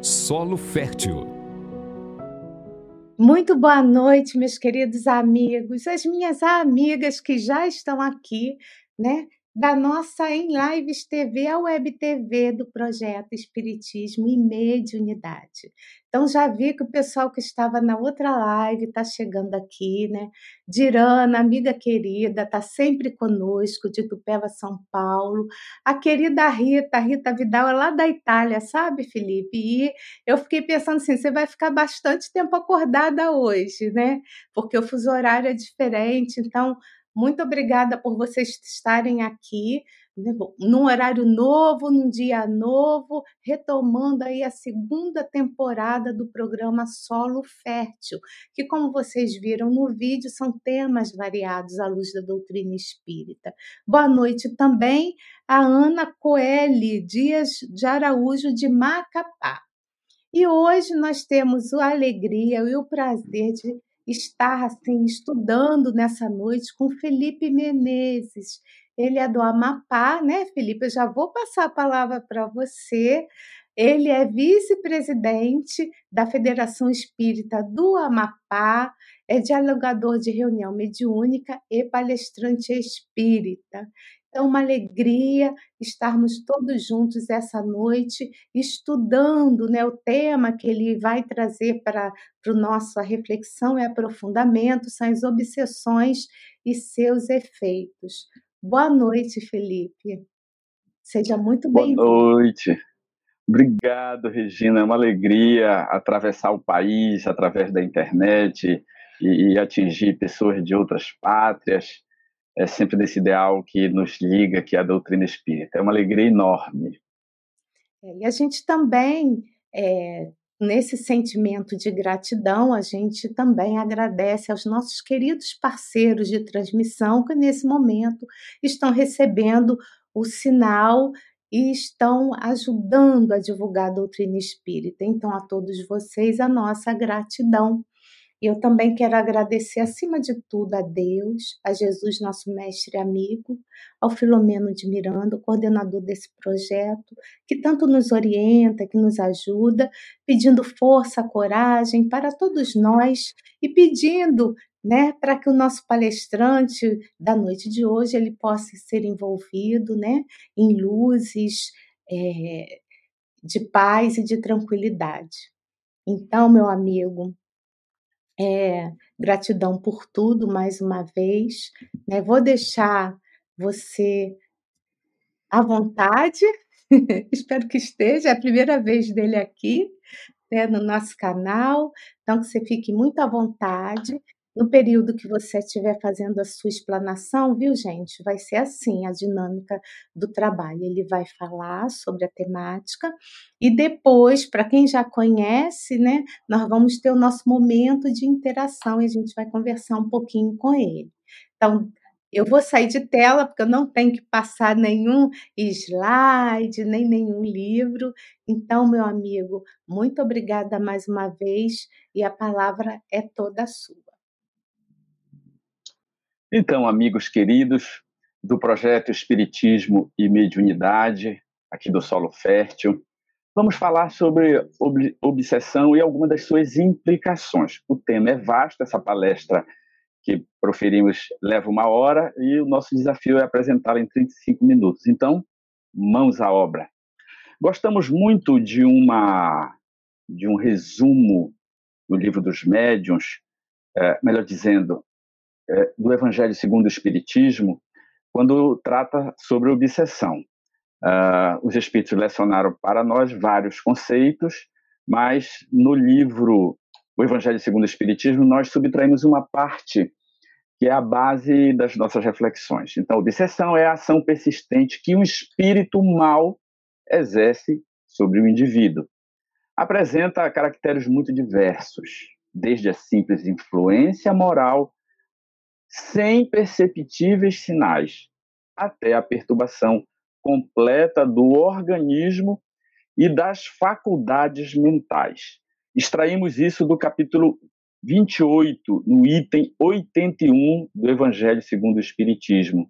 Solo Fértil. Muito boa noite, meus queridos amigos, as minhas amigas que já estão aqui, né? Da nossa Em Lives TV, a Web TV do projeto Espiritismo e Mediunidade. Então, já vi que o pessoal que estava na outra live está chegando aqui, né? Dirana, amiga querida, está sempre conosco, de Tupéva, São Paulo. A querida Rita, Rita Vidal, é lá da Itália, sabe, Felipe? E eu fiquei pensando assim: você vai ficar bastante tempo acordada hoje, né? Porque o fuso horário é diferente, então muito obrigada por vocês estarem aqui né, num horário novo, num dia novo, retomando aí a segunda temporada do programa Solo Fértil, que como vocês viram no vídeo, são temas variados à luz da doutrina espírita. Boa noite também a Ana Coelho Dias de Araújo de Macapá. E hoje nós temos a alegria e o prazer de estar assim estudando nessa noite com Felipe Menezes. Ele é do Amapá, né, Felipe? Eu já vou passar a palavra para você. Ele é vice-presidente da Federação Espírita do Amapá, é dialogador de reunião mediúnica e palestrante espírita. É uma alegria estarmos todos juntos essa noite, estudando né, o tema que ele vai trazer para a nossa reflexão e aprofundamento, são as obsessões e seus efeitos. Boa noite, Felipe. Seja muito bem-vindo. Boa noite. Obrigado, Regina. É uma alegria atravessar o país através da internet e, e atingir pessoas de outras pátrias é sempre desse ideal que nos liga, que é a doutrina espírita. É uma alegria enorme. É, e a gente também, é, nesse sentimento de gratidão, a gente também agradece aos nossos queridos parceiros de transmissão que nesse momento estão recebendo o sinal e estão ajudando a divulgar a doutrina espírita. Então, a todos vocês, a nossa gratidão. Eu também quero agradecer, acima de tudo, a Deus, a Jesus, nosso mestre e amigo, ao Filomeno de Miranda, coordenador desse projeto, que tanto nos orienta, que nos ajuda, pedindo força, coragem para todos nós e pedindo né, para que o nosso palestrante da noite de hoje ele possa ser envolvido né, em luzes é, de paz e de tranquilidade. Então, meu amigo, é, gratidão por tudo mais uma vez. Né? Vou deixar você à vontade. Espero que esteja. É a primeira vez dele aqui né, no nosso canal. Então, que você fique muito à vontade. No período que você estiver fazendo a sua explanação, viu, gente? Vai ser assim a dinâmica do trabalho. Ele vai falar sobre a temática e depois, para quem já conhece, né, nós vamos ter o nosso momento de interação e a gente vai conversar um pouquinho com ele. Então, eu vou sair de tela porque eu não tenho que passar nenhum slide, nem nenhum livro. Então, meu amigo, muito obrigada mais uma vez e a palavra é toda sua. Então, amigos queridos do projeto Espiritismo e Mediunidade, aqui do Solo Fértil, vamos falar sobre ob obsessão e algumas das suas implicações. O tema é vasto, essa palestra que proferimos leva uma hora e o nosso desafio é apresentá-la em 35 minutos. Então, mãos à obra. Gostamos muito de uma de um resumo do livro dos médiuns, é, melhor dizendo, é, do Evangelho segundo o Espiritismo, quando trata sobre obsessão. Uh, os Espíritos lecionaram para nós vários conceitos, mas no livro O Evangelho segundo o Espiritismo, nós subtraímos uma parte que é a base das nossas reflexões. Então, obsessão é a ação persistente que um espírito mal exerce sobre o indivíduo. Apresenta caracteres muito diversos, desde a simples influência moral sem perceptíveis sinais, até a perturbação completa do organismo e das faculdades mentais. Extraímos isso do capítulo 28, no item 81 do Evangelho segundo o Espiritismo.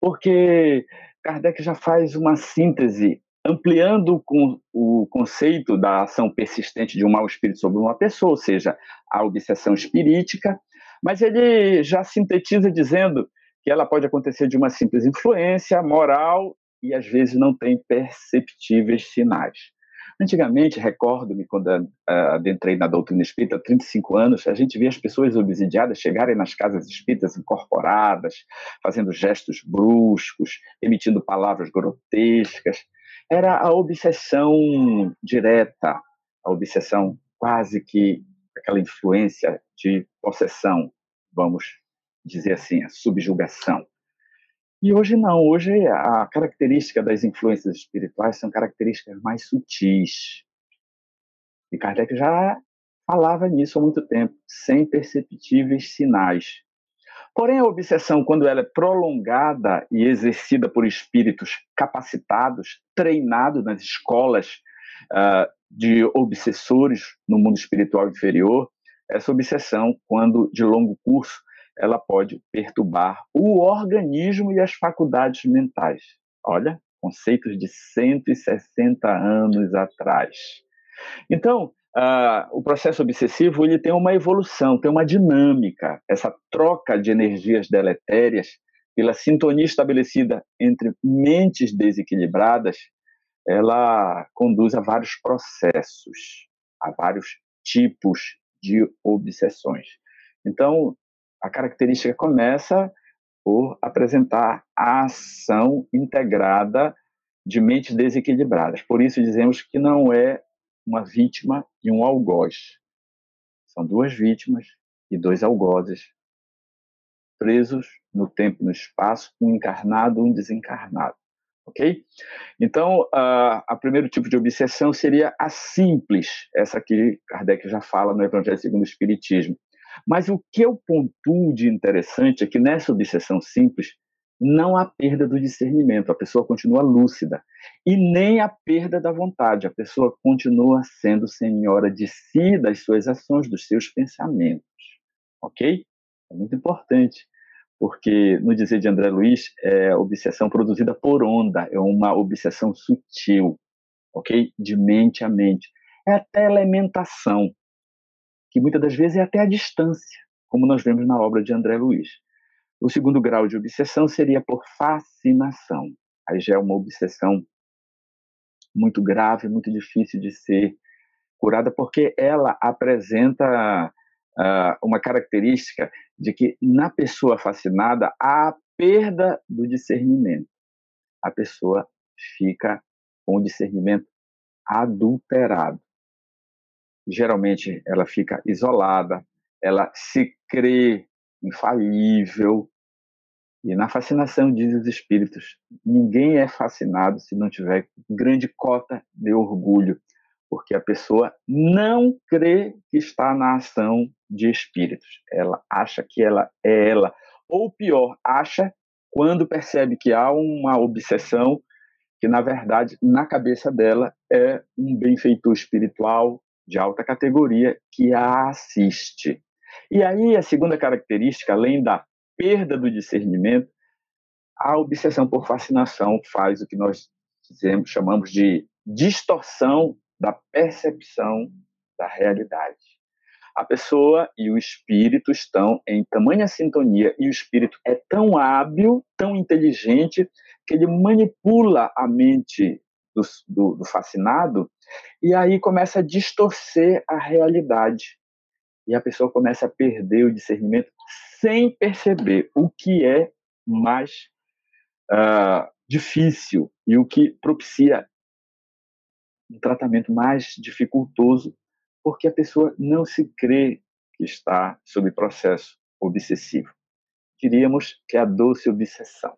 Porque Kardec já faz uma síntese ampliando com o conceito da ação persistente de um mau espírito sobre uma pessoa, ou seja, a obsessão espirítica, mas ele já sintetiza dizendo que ela pode acontecer de uma simples influência moral e às vezes não tem perceptíveis sinais. Antigamente, recordo-me quando adentrei na doutrina espírita, há 35 anos, a gente via as pessoas obsidiadas chegarem nas casas espíritas incorporadas, fazendo gestos bruscos, emitindo palavras grotescas. Era a obsessão direta, a obsessão quase que aquela influência de possessão, vamos dizer assim, a subjugação. E hoje não, hoje a característica das influências espirituais são características mais sutis. E Kardec já falava nisso há muito tempo, sem perceptíveis sinais. Porém, a obsessão, quando ela é prolongada e exercida por espíritos capacitados, treinados nas escolas uh, de obsessores no mundo espiritual inferior, essa obsessão, quando de longo curso, ela pode perturbar o organismo e as faculdades mentais. Olha, conceitos de 160 anos atrás. Então, uh, o processo obsessivo ele tem uma evolução, tem uma dinâmica. Essa troca de energias deletérias pela sintonia estabelecida entre mentes desequilibradas, ela conduz a vários processos, a vários tipos de obsessões. Então, a característica começa por apresentar a ação integrada de mentes desequilibradas. Por isso dizemos que não é uma vítima e um algoz. São duas vítimas e dois algozes presos no tempo e no espaço, um encarnado e um desencarnado. Ok? Então, uh, a primeiro tipo de obsessão seria a simples, essa que Kardec já fala no Evangelho segundo o Espiritismo, mas o que eu pontuo de interessante é que nessa obsessão simples não há perda do discernimento, a pessoa continua lúcida. E nem a perda da vontade, a pessoa continua sendo senhora de si, das suas ações, dos seus pensamentos. Ok? É muito importante, porque no dizer de André Luiz, é obsessão produzida por onda, é uma obsessão sutil, ok? De mente a mente. É até elementação que muitas das vezes é até a distância, como nós vemos na obra de André Luiz. O segundo grau de obsessão seria por fascinação. Aí já é uma obsessão muito grave, muito difícil de ser curada, porque ela apresenta uh, uma característica de que na pessoa fascinada há a perda do discernimento. A pessoa fica com o discernimento adulterado geralmente ela fica isolada, ela se crê infalível. E na fascinação, diz os espíritos, ninguém é fascinado se não tiver grande cota de orgulho, porque a pessoa não crê que está na ação de espíritos. Ela acha que ela é ela. Ou pior, acha quando percebe que há uma obsessão que, na verdade, na cabeça dela é um benfeitor espiritual, de alta categoria que a assiste. E aí a segunda característica, além da perda do discernimento, a obsessão por fascinação faz o que nós dizemos, chamamos de distorção da percepção da realidade. A pessoa e o espírito estão em tamanha sintonia e o espírito é tão hábil, tão inteligente, que ele manipula a mente do, do, do fascinado, e aí começa a distorcer a realidade. E a pessoa começa a perder o discernimento sem perceber o que é mais uh, difícil e o que propicia um tratamento mais dificultoso, porque a pessoa não se crê que está sob processo obsessivo. Diríamos que é a doce obsessão.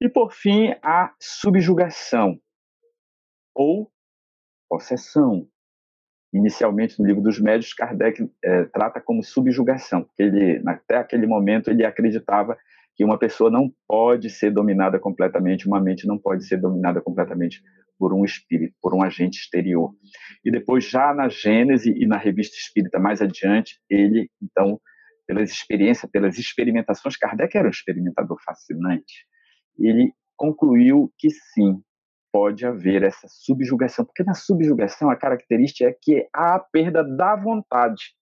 E, por fim, a subjugação, ou possessão. Inicialmente, no livro dos médios, Kardec é, trata como subjugação, porque ele, até aquele momento ele acreditava que uma pessoa não pode ser dominada completamente, uma mente não pode ser dominada completamente por um espírito, por um agente exterior. E depois, já na Gênese e na Revista Espírita mais adiante, ele, então, pelas experiências, pelas experimentações, Kardec era um experimentador fascinante, ele concluiu que sim, pode haver essa subjugação, porque na subjugação a característica é que há a perda da vontade.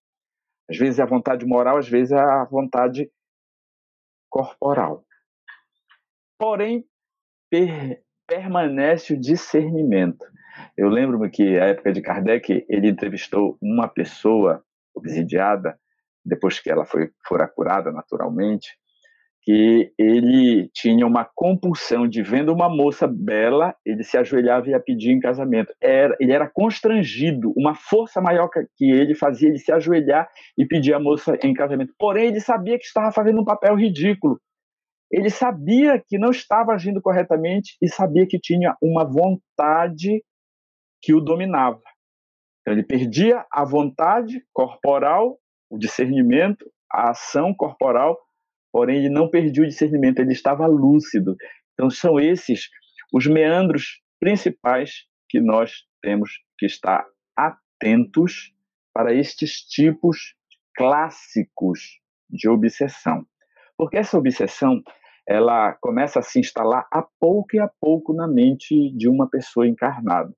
Às vezes é a vontade moral, às vezes é a vontade corporal. Porém, permanece o discernimento. Eu lembro-me que, na época de Kardec, ele entrevistou uma pessoa obsidiada, depois que ela foi fora curada naturalmente, que ele tinha uma compulsão de vendo uma moça bela, ele se ajoelhava e ia pedir em casamento. Era, ele era constrangido, uma força maior que ele fazia ele se ajoelhar e pedir a moça em casamento. Porém, ele sabia que estava fazendo um papel ridículo. Ele sabia que não estava agindo corretamente e sabia que tinha uma vontade que o dominava. Então, ele perdia a vontade corporal, o discernimento, a ação corporal porém ele não perdia o discernimento, ele estava lúcido. Então são esses os meandros principais que nós temos que estar atentos para estes tipos clássicos de obsessão. Porque essa obsessão, ela começa a se instalar a pouco e a pouco na mente de uma pessoa encarnada.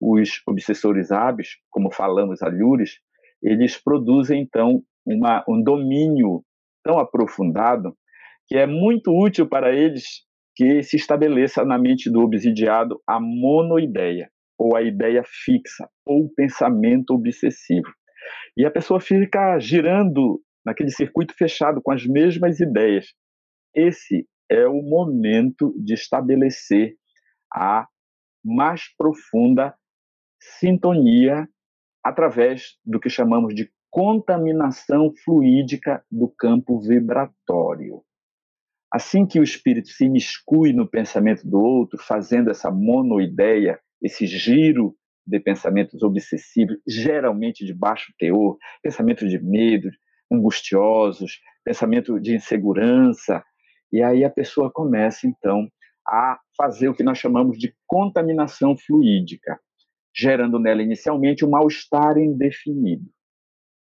Os obsessores hábeis, como falamos a Lures, eles produzem então uma, um domínio tão aprofundado que é muito útil para eles que se estabeleça na mente do obsidiado a monoideia, ou a ideia fixa, ou o pensamento obsessivo. E a pessoa fica girando naquele circuito fechado com as mesmas ideias. Esse é o momento de estabelecer a mais profunda sintonia através do que chamamos de contaminação fluídica do campo vibratório. Assim que o espírito se imiscui no pensamento do outro, fazendo essa monoideia, esse giro de pensamentos obsessivos, geralmente de baixo teor, pensamentos de medo, angustiosos, pensamento de insegurança, e aí a pessoa começa então a fazer o que nós chamamos de contaminação fluídica, gerando nela inicialmente um mal-estar indefinido.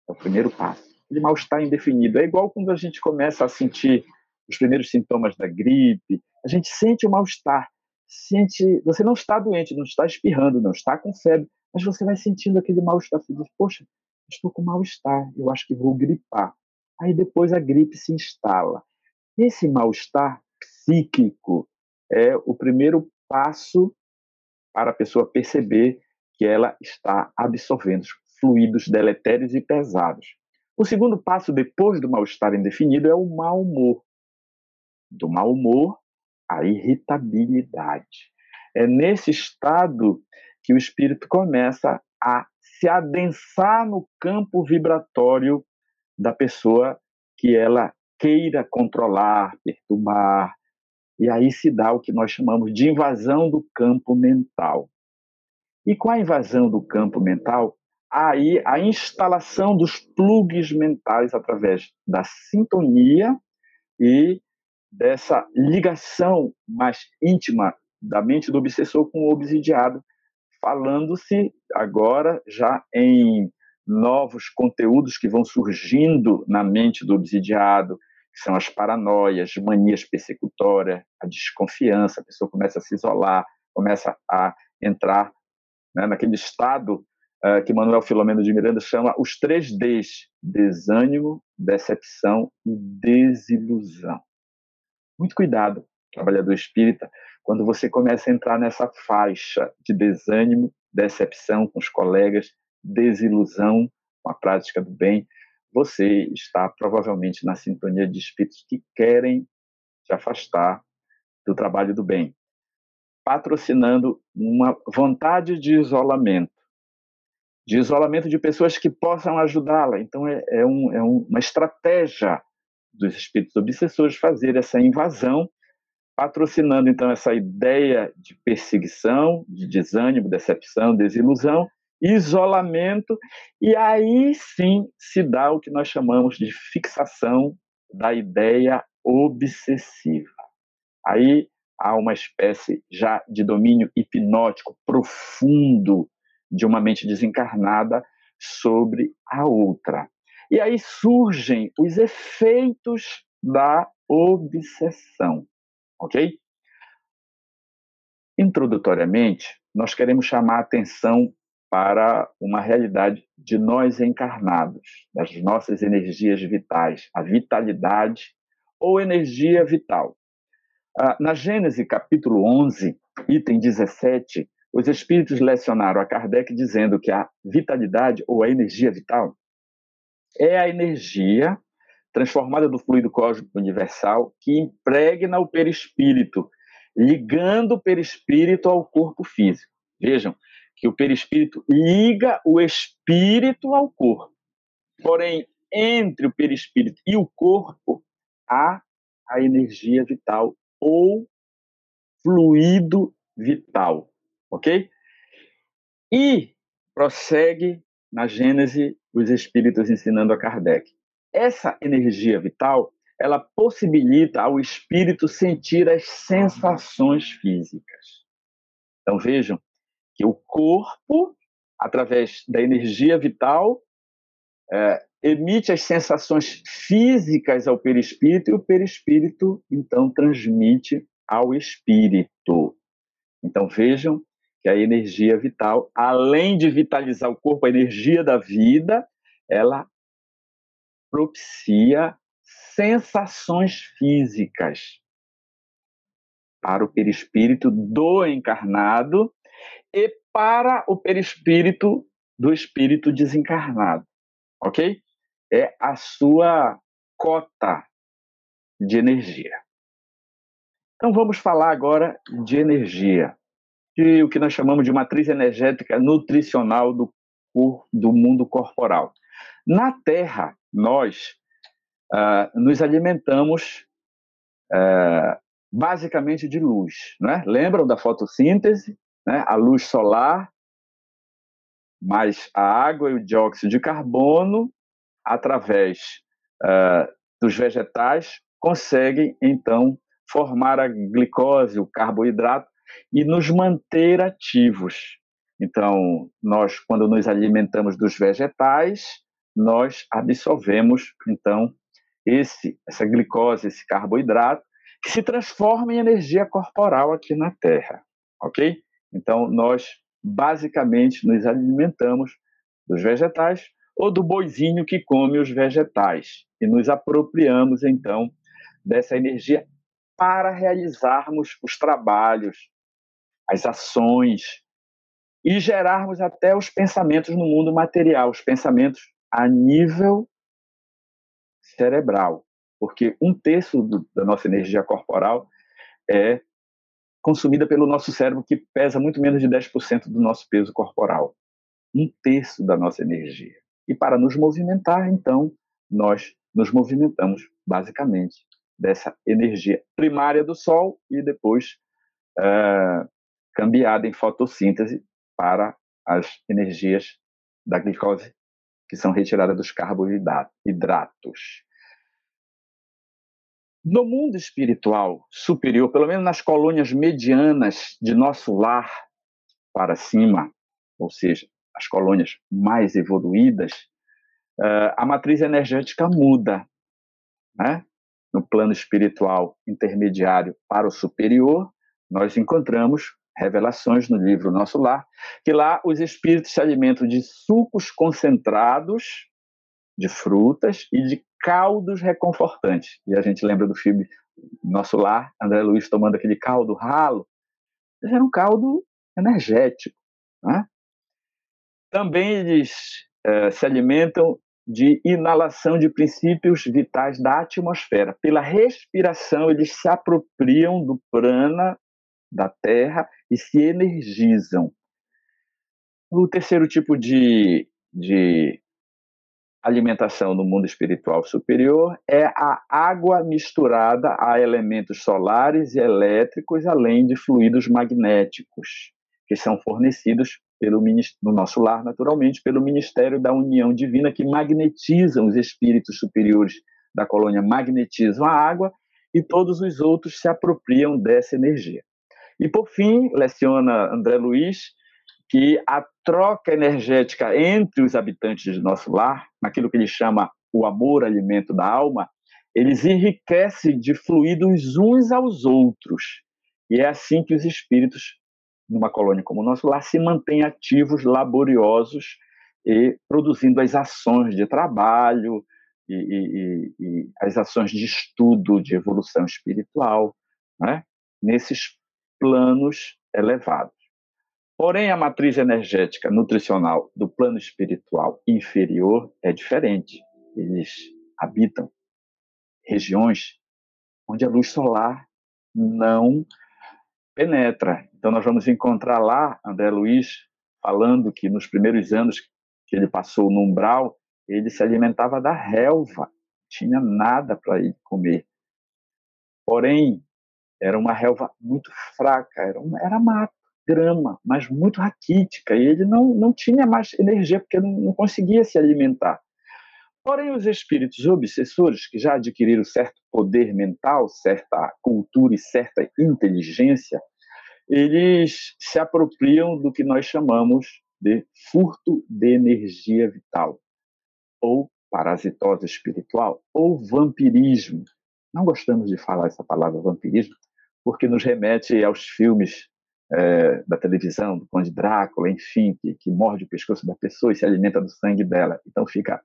É o primeiro passo. De mal-estar indefinido. É igual quando a gente começa a sentir os primeiros sintomas da gripe, a gente sente o mal-estar. Sente, você não está doente, não está espirrando, não está com febre, mas você vai sentindo aquele mal-estar. Você diz, poxa, estou com mal-estar, eu acho que vou gripar. Aí depois a gripe se instala. Esse mal-estar psíquico é o primeiro passo para a pessoa perceber que ela está absorvendo fluidos deletérios e pesados. O segundo passo depois do mal-estar indefinido é o mau humor. Do mau humor, a irritabilidade. É nesse estado que o espírito começa a se adensar no campo vibratório da pessoa que ela queira controlar, perturbar. E aí se dá o que nós chamamos de invasão do campo mental. E com a invasão do campo mental, aí a instalação dos plugs mentais através da sintonia e dessa ligação mais íntima da mente do obsessor com o obsidiado, falando-se agora já em novos conteúdos que vão surgindo na mente do obsidiado, que são as paranoias, manias persecutórias, a desconfiança, a pessoa começa a se isolar, começa a entrar né, naquele estado uh, que Manuel Filomeno de Miranda chama os três Ds: desânimo, decepção e desilusão. Muito cuidado, trabalhador espírita, quando você começa a entrar nessa faixa de desânimo, decepção com os colegas, desilusão com a prática do bem, você está provavelmente na sintonia de espíritos que querem te afastar do trabalho do bem, patrocinando uma vontade de isolamento, de isolamento de pessoas que possam ajudá-la. Então, é, é, um, é um, uma estratégia dos espíritos obsessores fazer essa invasão, patrocinando então essa ideia de perseguição, de desânimo, decepção, desilusão, isolamento, e aí sim se dá o que nós chamamos de fixação da ideia obsessiva. Aí há uma espécie já de domínio hipnótico profundo de uma mente desencarnada sobre a outra. E aí surgem os efeitos da obsessão, ok? Introdutoriamente, nós queremos chamar a atenção para uma realidade de nós encarnados, das nossas energias vitais, a vitalidade ou energia vital. Ah, na Gênesis capítulo 11, item 17, os espíritos lecionaram a Kardec dizendo que a vitalidade ou a energia vital é a energia transformada do fluido cósmico universal que impregna o perispírito, ligando o perispírito ao corpo físico. Vejam que o perispírito liga o espírito ao corpo. Porém, entre o perispírito e o corpo há a energia vital ou fluido vital, ok? E prossegue na Gênese os espíritos ensinando a Kardec. Essa energia vital, ela possibilita ao espírito sentir as sensações físicas. Então vejam que o corpo, através da energia vital, é, emite as sensações físicas ao perispírito e o perispírito então transmite ao espírito. Então vejam que a energia vital, além de vitalizar o corpo, a energia da vida, ela propicia sensações físicas para o perispírito do encarnado e para o perispírito do espírito desencarnado, ok? É a sua cota de energia. Então vamos falar agora de energia de o que nós chamamos de matriz energética nutricional do, do mundo corporal. Na Terra, nós uh, nos alimentamos uh, basicamente de luz. Né? Lembram da fotossíntese? Né? A luz solar, mais a água e o dióxido de carbono, através uh, dos vegetais, conseguem, então, formar a glicose, o carboidrato, e nos manter ativos. Então, nós, quando nos alimentamos dos vegetais, nós absorvemos, então, esse, essa glicose, esse carboidrato, que se transforma em energia corporal aqui na Terra, ok? Então, nós basicamente nos alimentamos dos vegetais ou do boizinho que come os vegetais. E nos apropriamos, então, dessa energia para realizarmos os trabalhos, as ações e gerarmos até os pensamentos no mundo material, os pensamentos a nível cerebral, porque um terço do, da nossa energia corporal é consumida pelo nosso cérebro, que pesa muito menos de 10% do nosso peso corporal. Um terço da nossa energia. E para nos movimentar, então, nós nos movimentamos basicamente dessa energia primária do Sol e depois uh, cambiada em fotossíntese para as energias da glicose que são retiradas dos carboidratos. No mundo espiritual superior, pelo menos nas colônias medianas de nosso lar para cima, ou seja, as colônias mais evoluídas, eh, a matriz energética muda. Né? No plano espiritual intermediário para o superior, nós encontramos Revelações no livro Nosso Lar, que lá os espíritos se alimentam de sucos concentrados de frutas e de caldos reconfortantes. E a gente lembra do filme Nosso Lar, André Luiz tomando aquele caldo ralo. Era um caldo energético. Né? Também eles eh, se alimentam de inalação de princípios vitais da atmosfera. Pela respiração, eles se apropriam do prana da terra e se energizam. O terceiro tipo de, de alimentação no mundo espiritual superior é a água misturada a elementos solares e elétricos, além de fluidos magnéticos, que são fornecidos pelo no nosso lar, naturalmente, pelo Ministério da União Divina, que magnetizam os espíritos superiores da colônia, magnetizam a água e todos os outros se apropriam dessa energia. E, por fim, leciona André Luiz que a troca energética entre os habitantes de nosso lar, naquilo que ele chama o amor, alimento da alma, eles enriquecem de fluidos uns aos outros. E é assim que os espíritos numa colônia como o nosso lar, se mantêm ativos, laboriosos e produzindo as ações de trabalho e, e, e as ações de estudo, de evolução espiritual, né? nesses planos elevados. Porém, a matriz energética nutricional do plano espiritual inferior é diferente. Eles habitam regiões onde a luz solar não penetra. Então, nós vamos encontrar lá André Luiz falando que nos primeiros anos que ele passou no umbral, ele se alimentava da relva, tinha nada para ele comer. Porém, era uma relva muito fraca, era, uma, era mato, grama, mas muito raquítica, e ele não, não tinha mais energia porque não, não conseguia se alimentar. Porém, os espíritos obsessores, que já adquiriram certo poder mental, certa cultura e certa inteligência, eles se apropriam do que nós chamamos de furto de energia vital, ou parasitose espiritual, ou vampirismo. Não gostamos de falar essa palavra vampirismo, porque nos remete aos filmes é, da televisão, do Conde Drácula, enfim, que, que morde o pescoço da pessoa e se alimenta do sangue dela. Então fica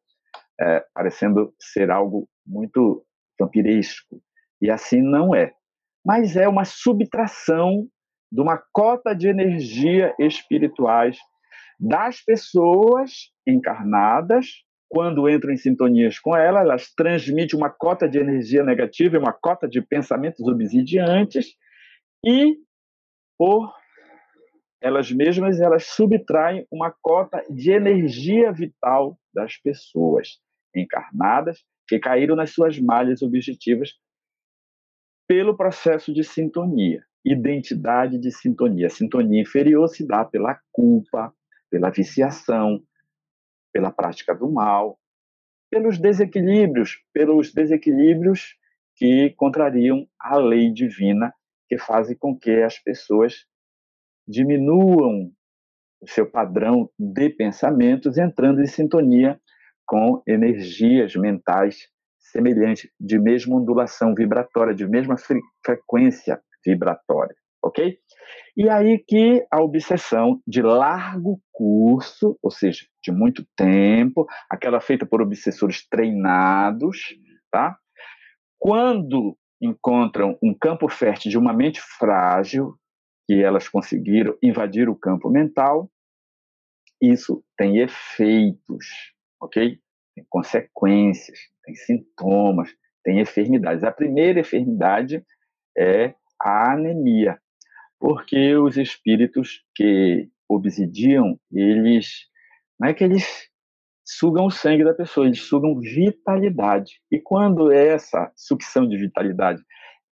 é, parecendo ser algo muito vampiresco. E assim não é. Mas é uma subtração de uma cota de energia espirituais das pessoas encarnadas, quando entram em sintonias com ela, elas transmitem uma cota de energia negativa e uma cota de pensamentos obsidiantes, e por elas mesmas elas subtraem uma cota de energia vital das pessoas encarnadas que caíram nas suas malhas objetivas pelo processo de sintonia, identidade de sintonia. A sintonia inferior se dá pela culpa, pela viciação, pela prática do mal, pelos desequilíbrios, pelos desequilíbrios que contrariam a lei divina, que fazem com que as pessoas diminuam o seu padrão de pensamentos, entrando em sintonia com energias mentais semelhantes, de mesma ondulação vibratória, de mesma frequência vibratória, ok? E aí que a obsessão de largo curso, ou seja, de muito tempo, aquela feita por obsessores treinados, tá? Quando encontram um campo fértil de uma mente frágil, que elas conseguiram invadir o campo mental, isso tem efeitos ok? Tem consequências, tem sintomas, tem enfermidades. A primeira enfermidade é a anemia, porque os espíritos que obsidiam, eles não é que eles sugam o sangue da pessoa, eles sugam vitalidade. E quando essa sucção de vitalidade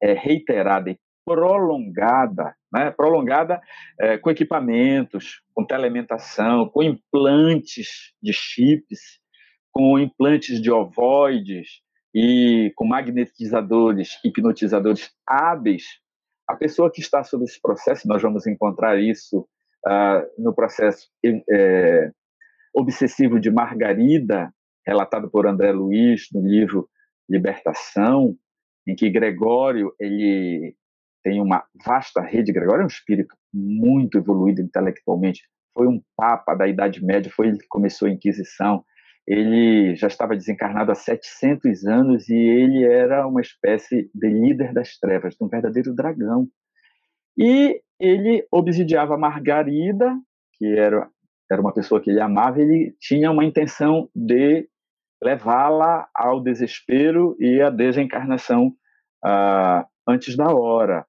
é reiterada e prolongada, né? prolongada é, com equipamentos, com telealimentação, com implantes de chips, com implantes de ovoides e com magnetizadores, hipnotizadores hábeis, a pessoa que está sob esse processo, nós vamos encontrar isso uh, no processo é, obsessivo de Margarida, relatado por André Luiz no livro Libertação, em que Gregório ele tem uma vasta rede. Gregório é um espírito muito evoluído intelectualmente. Foi um papa da Idade Média, foi ele que começou a Inquisição. Ele já estava desencarnado há 700 anos e ele era uma espécie de líder das trevas, de um verdadeiro dragão. E ele obsidiava Margarida, que era, era uma pessoa que ele amava, ele tinha uma intenção de levá-la ao desespero e à desencarnação uh, antes da hora.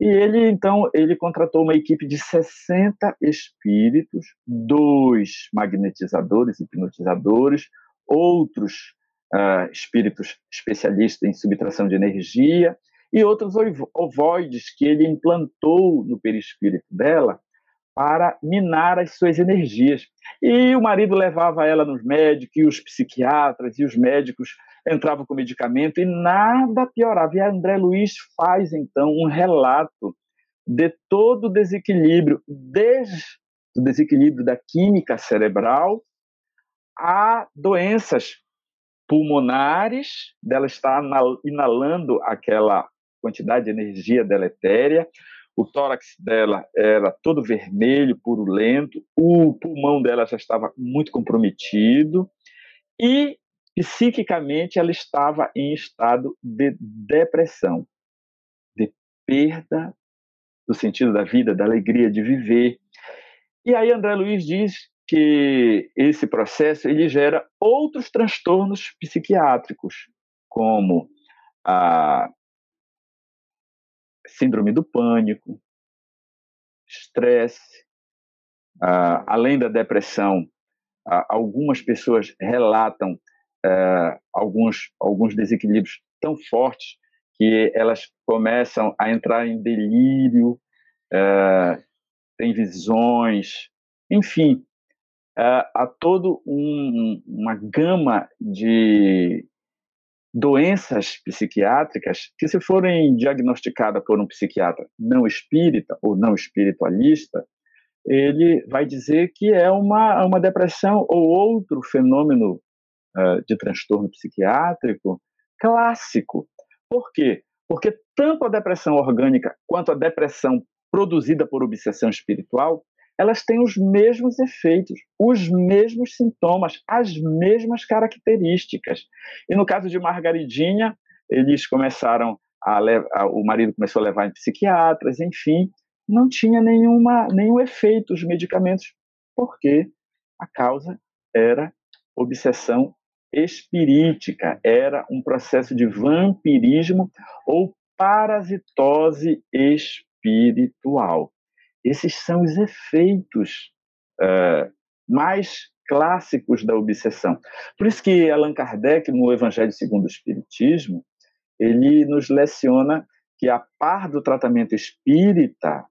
E ele, então, ele contratou uma equipe de 60 espíritos, dois magnetizadores, hipnotizadores, outros uh, espíritos especialistas em subtração de energia e outros ovoides que ele implantou no perispírito dela para minar as suas energias. E o marido levava ela nos médicos, e os psiquiatras e os médicos entravam com medicamento e nada piorava. E André Luiz faz, então, um relato de todo o desequilíbrio, desde o desequilíbrio da química cerebral a doenças pulmonares, dela estar inalando aquela quantidade de energia deletéria, o tórax dela era todo vermelho, purulento, o pulmão dela já estava muito comprometido e psiquicamente ela estava em estado de depressão, de perda do sentido da vida, da alegria de viver. E aí André Luiz diz que esse processo ele gera outros transtornos psiquiátricos, como a síndrome do pânico, estresse, uh, além da depressão, uh, algumas pessoas relatam uh, alguns, alguns desequilíbrios tão fortes que elas começam a entrar em delírio, tem visões, enfim, há todo um, uma gama de doenças psiquiátricas que, se forem diagnosticadas por um psiquiatra não espírita ou não espiritualista, ele vai dizer que é uma, uma depressão ou outro fenômeno uh, de transtorno psiquiátrico clássico. Por quê? Porque tanto a depressão orgânica quanto a depressão produzida por obsessão espiritual elas têm os mesmos efeitos, os mesmos sintomas, as mesmas características. E no caso de Margaridinha, eles começaram a o marido começou a levar em psiquiatras, enfim, não tinha nenhuma, nenhum efeito os medicamentos, porque a causa era obsessão espirítica, era um processo de vampirismo ou parasitose espiritual. Esses são os efeitos uh, mais clássicos da obsessão. Por isso que Allan Kardec, no Evangelho segundo o Espiritismo, ele nos leciona que, a par do tratamento espírita,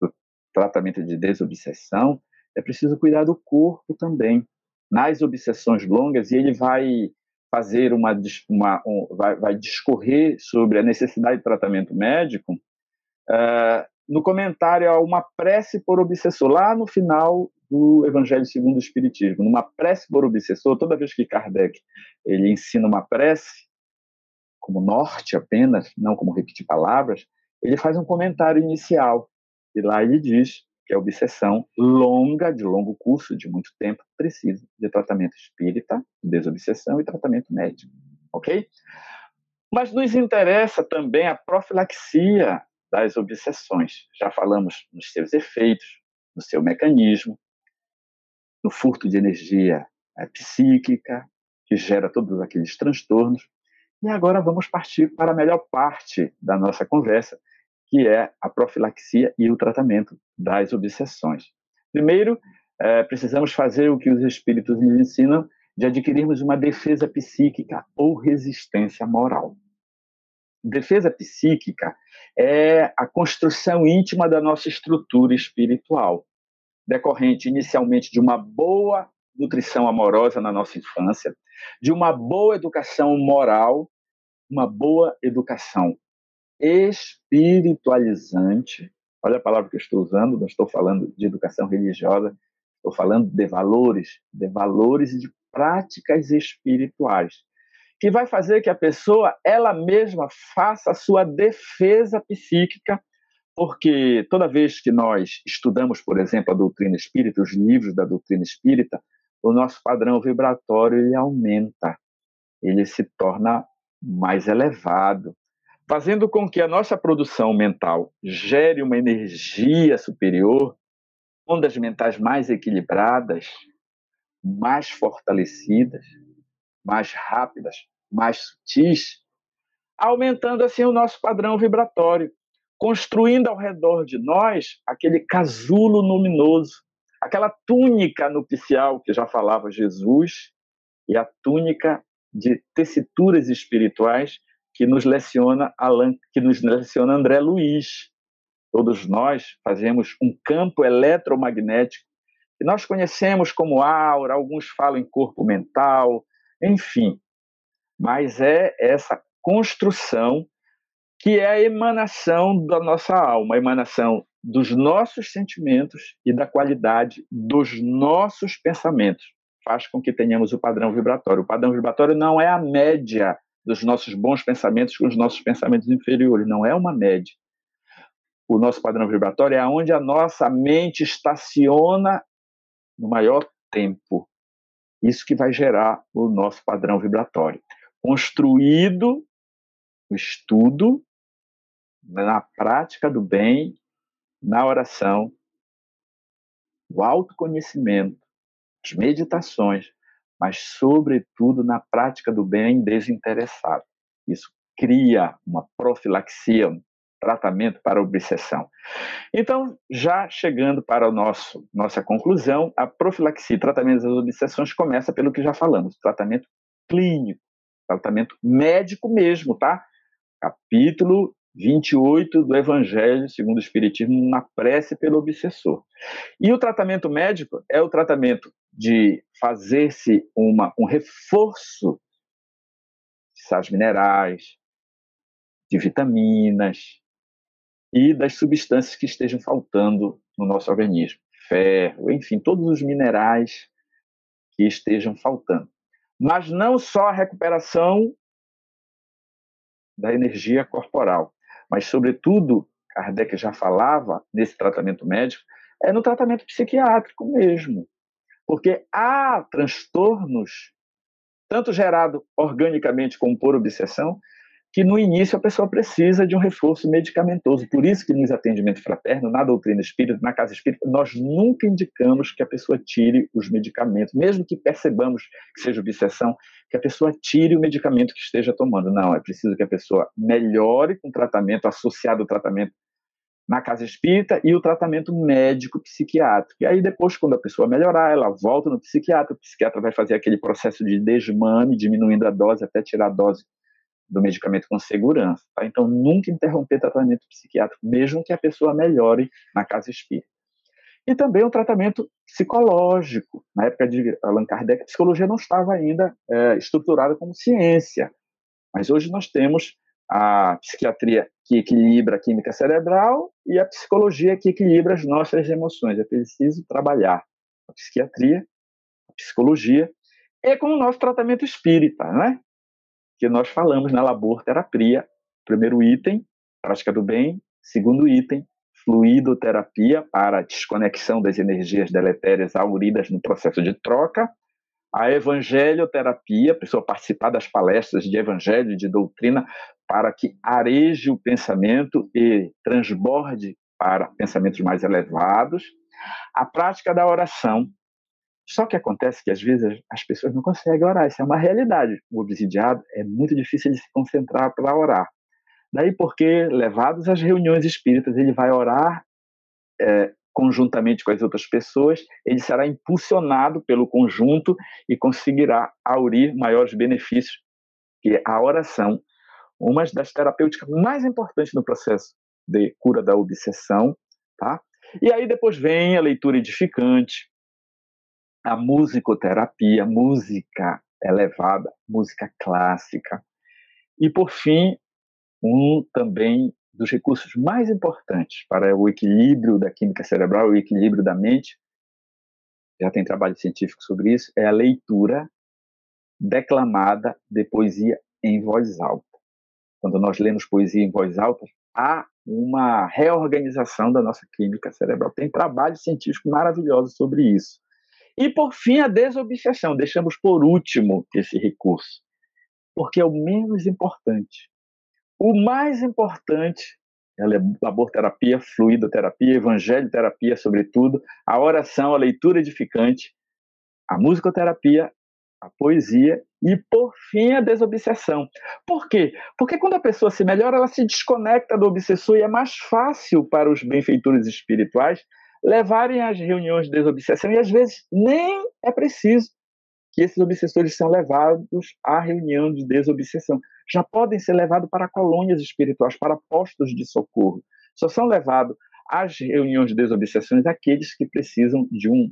do tratamento de desobsessão, é preciso cuidar do corpo também. Nas obsessões longas, e ele vai fazer uma, uma um, vai, vai, discorrer sobre a necessidade de tratamento médico, uh, no comentário a uma prece por obsessor, lá no final do Evangelho segundo o Espiritismo, numa prece por obsessor, toda vez que Kardec ele ensina uma prece, como norte apenas, não como repetir palavras, ele faz um comentário inicial, e lá ele diz que a obsessão longa, de longo curso, de muito tempo, precisa de tratamento espírita, desobsessão e tratamento médico, ok? Mas nos interessa também a profilaxia das obsessões. Já falamos nos seus efeitos, no seu mecanismo, no furto de energia é, psíquica, que gera todos aqueles transtornos. E agora vamos partir para a melhor parte da nossa conversa, que é a profilaxia e o tratamento das obsessões. Primeiro, é, precisamos fazer o que os espíritos nos ensinam de adquirirmos uma defesa psíquica ou resistência moral defesa psíquica é a construção íntima da nossa estrutura espiritual, decorrente inicialmente de uma boa nutrição amorosa na nossa infância, de uma boa educação moral, uma boa educação espiritualizante. Olha a palavra que eu estou usando, não estou falando de educação religiosa, estou falando de valores, de valores e de práticas espirituais que vai fazer que a pessoa ela mesma faça a sua defesa psíquica, porque toda vez que nós estudamos, por exemplo, a doutrina espírita, os livros da doutrina espírita, o nosso padrão vibratório ele aumenta, ele se torna mais elevado, fazendo com que a nossa produção mental gere uma energia superior, ondas mentais mais equilibradas, mais fortalecidas, mais rápidas, mais sutis, aumentando assim o nosso padrão vibratório, construindo ao redor de nós aquele casulo luminoso, aquela túnica nupcial que já falava Jesus e a túnica de tessituras espirituais que nos leciona Alan, que nos leciona André Luiz. Todos nós fazemos um campo eletromagnético que nós conhecemos como aura, alguns falam em corpo mental, enfim, mas é essa construção que é a emanação da nossa alma, a emanação dos nossos sentimentos e da qualidade dos nossos pensamentos. Faz com que tenhamos o padrão vibratório. O padrão vibratório não é a média dos nossos bons pensamentos com os nossos pensamentos inferiores, não é uma média. o nosso padrão vibratório é onde a nossa mente estaciona no maior tempo. Isso que vai gerar o nosso padrão vibratório. Construído o estudo, na prática do bem, na oração, o autoconhecimento, as meditações, mas, sobretudo, na prática do bem desinteressado. Isso cria uma profilaxia, um tratamento para a obsessão. Então, já chegando para nosso nossa conclusão, a profilaxia e tratamento das obsessões começa pelo que já falamos, tratamento clínico, tratamento médico mesmo, tá? Capítulo 28 do Evangelho segundo o Espiritismo na prece pelo obsessor. E o tratamento médico é o tratamento de fazer-se um reforço de sais minerais, de vitaminas e das substâncias que estejam faltando no nosso organismo, ferro, enfim, todos os minerais que estejam faltando. Mas não só a recuperação da energia corporal, mas, sobretudo, Kardec já falava nesse tratamento médico, é no tratamento psiquiátrico mesmo. Porque há transtornos, tanto gerado organicamente como por obsessão, que no início a pessoa precisa de um reforço medicamentoso. Por isso que no atendimento fraterno, na doutrina espírita, na casa espírita, nós nunca indicamos que a pessoa tire os medicamentos, mesmo que percebamos que seja obsessão, que a pessoa tire o medicamento que esteja tomando. Não, é preciso que a pessoa melhore com o tratamento associado ao tratamento na casa espírita e o tratamento médico psiquiátrico. E aí depois, quando a pessoa melhorar, ela volta no psiquiatra, o psiquiatra vai fazer aquele processo de desmame, diminuindo a dose até tirar a dose do medicamento com segurança. Tá? Então, nunca interromper tratamento psiquiátrico, mesmo que a pessoa melhore na casa espírita. E também o tratamento psicológico. Na época de Allan Kardec, a psicologia não estava ainda é, estruturada como ciência. Mas hoje nós temos a psiquiatria que equilibra a química cerebral e a psicologia que equilibra as nossas emoções. É preciso trabalhar a psiquiatria, a psicologia e com o nosso tratamento espírita, né? Que nós falamos na laborterapia. Primeiro item, prática do bem. Segundo item, fluidoterapia para desconexão das energias deletérias auridas no processo de troca. A evangelioterapia, a pessoa participar das palestras de evangelho de doutrina para que areje o pensamento e transborde para pensamentos mais elevados. A prática da oração, só que acontece que às vezes as pessoas não conseguem orar, isso é uma realidade. O obsidiado é muito difícil de se concentrar para orar. Daí porque, levados às reuniões espíritas, ele vai orar é, conjuntamente com as outras pessoas, ele será impulsionado pelo conjunto e conseguirá aurir maiores benefícios, que a oração, uma das terapêuticas mais importantes no processo de cura da obsessão, tá? E aí depois vem a leitura edificante, a musicoterapia, música elevada, música clássica. E, por fim, um também dos recursos mais importantes para o equilíbrio da química cerebral, o equilíbrio da mente, já tem trabalho científico sobre isso, é a leitura declamada de poesia em voz alta. Quando nós lemos poesia em voz alta, há uma reorganização da nossa química cerebral. Tem trabalho científico maravilhoso sobre isso. E, por fim, a desobsessão. Deixamos por último esse recurso, porque é o menos importante. O mais importante é a laborterapia, fluidoterapia, evangelioterapia, sobretudo, a oração, a leitura edificante, a musicoterapia, a poesia e, por fim, a desobsessão. Por quê? Porque quando a pessoa se melhora, ela se desconecta do obsessor e é mais fácil para os benfeitores espirituais levarem às reuniões de desobsessão e às vezes nem é preciso que esses obsessores sejam levados à reunião de desobsessão. Já podem ser levados para colônias espirituais, para postos de socorro. Só são levados às reuniões de desobsessões aqueles que precisam de um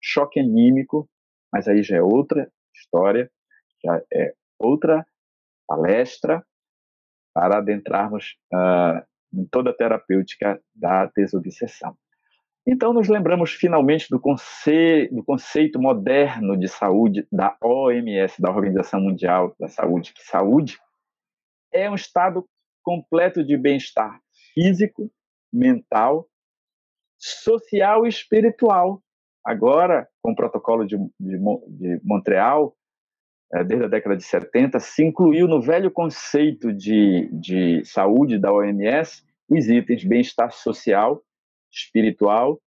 choque anímico, mas aí já é outra história, já é outra palestra para adentrarmos uh, em toda a terapêutica da desobsessão. Então, nos lembramos finalmente do, conce do conceito moderno de saúde da OMS, da Organização Mundial da Saúde, que saúde é um estado completo de bem-estar físico, mental, social e espiritual. Agora, com o protocolo de, de, de Montreal, é, desde a década de 70, se incluiu no velho conceito de, de saúde da OMS os itens bem-estar social, espiritual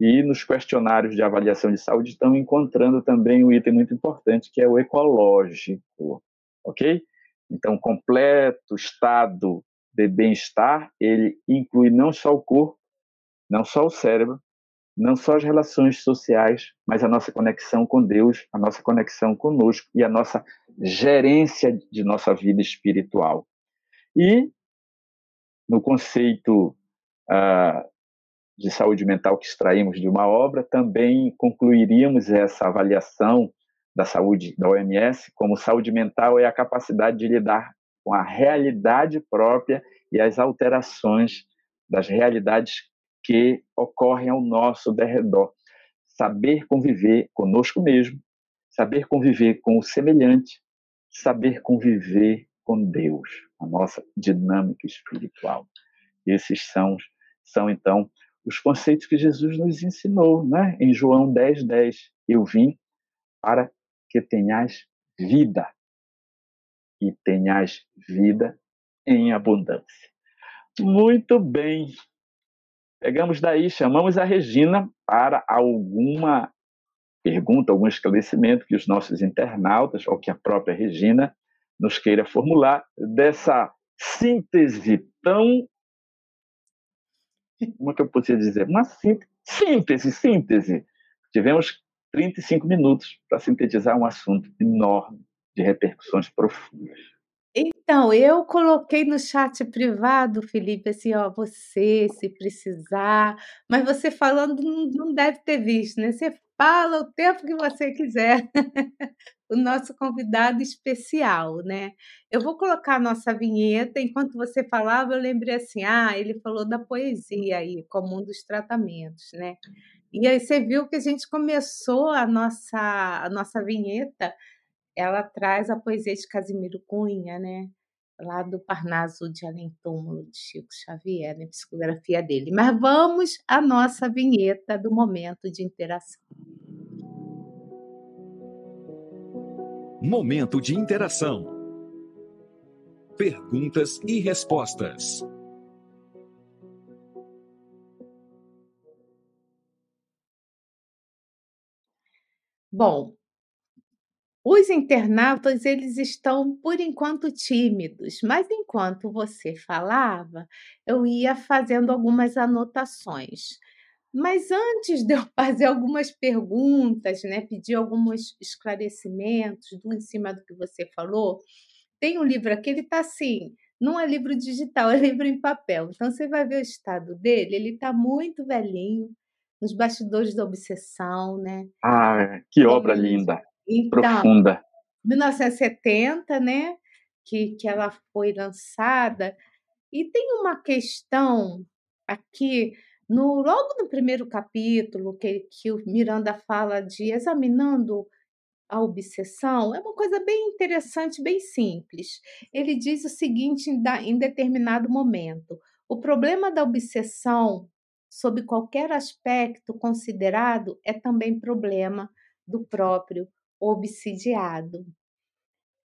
e nos questionários de avaliação de saúde estão encontrando também um item muito importante que é o ecológico, ok? Então, completo estado de bem-estar, ele inclui não só o corpo, não só o cérebro, não só as relações sociais, mas a nossa conexão com Deus, a nossa conexão conosco e a nossa gerência de nossa vida espiritual. E no conceito ah, de saúde mental que extraímos de uma obra, também concluiríamos essa avaliação da saúde da OMS como saúde mental é a capacidade de lidar com a realidade própria e as alterações das realidades que ocorrem ao nosso derredor. Saber conviver conosco mesmo, saber conviver com o semelhante, saber conviver com Deus, a nossa dinâmica espiritual. Esses são, são então, os conceitos que Jesus nos ensinou, né? Em João 10, 10, eu vim para que tenhas vida e tenhas vida em abundância. Muito bem. Pegamos daí, chamamos a Regina para alguma pergunta, algum esclarecimento que os nossos internautas, ou que a própria Regina nos queira formular dessa síntese tão como é que eu podia dizer? Uma síntese, síntese. Tivemos 35 minutos para sintetizar um assunto enorme de repercussões profundas. Então, eu coloquei no chat privado, Felipe, assim, ó, você, se precisar, mas você falando não, deve ter visto, né? Você fala o tempo que você quiser. o nosso convidado especial, né? Eu vou colocar a nossa vinheta. Enquanto você falava, eu lembrei assim: ah, ele falou da poesia aí, como um dos tratamentos, né? E aí você viu que a gente começou a nossa, a nossa vinheta, ela traz a poesia de Casimiro Cunha, né? Lá do Parnaso de Além Túmulo de Chico Xavier, na né? psicografia dele. Mas vamos à nossa vinheta do momento de interação. Momento de interação. Perguntas e respostas. Bom, os internautas eles estão por enquanto tímidos, mas enquanto você falava, eu ia fazendo algumas anotações. Mas antes de eu fazer algumas perguntas, né, pedir alguns esclarecimentos do em cima do que você falou, tem um livro aqui, ele está assim, não é livro digital, é livro em papel. Então você vai ver o estado dele, ele está muito velhinho, nos bastidores da obsessão, né? Ah, que obra linda, então, profunda. 1970, né? Que, que ela foi lançada. E tem uma questão aqui no, logo no primeiro capítulo, que, que o Miranda fala de examinando a obsessão, é uma coisa bem interessante, bem simples. Ele diz o seguinte em, em determinado momento: o problema da obsessão, sob qualquer aspecto considerado, é também problema do próprio obsidiado.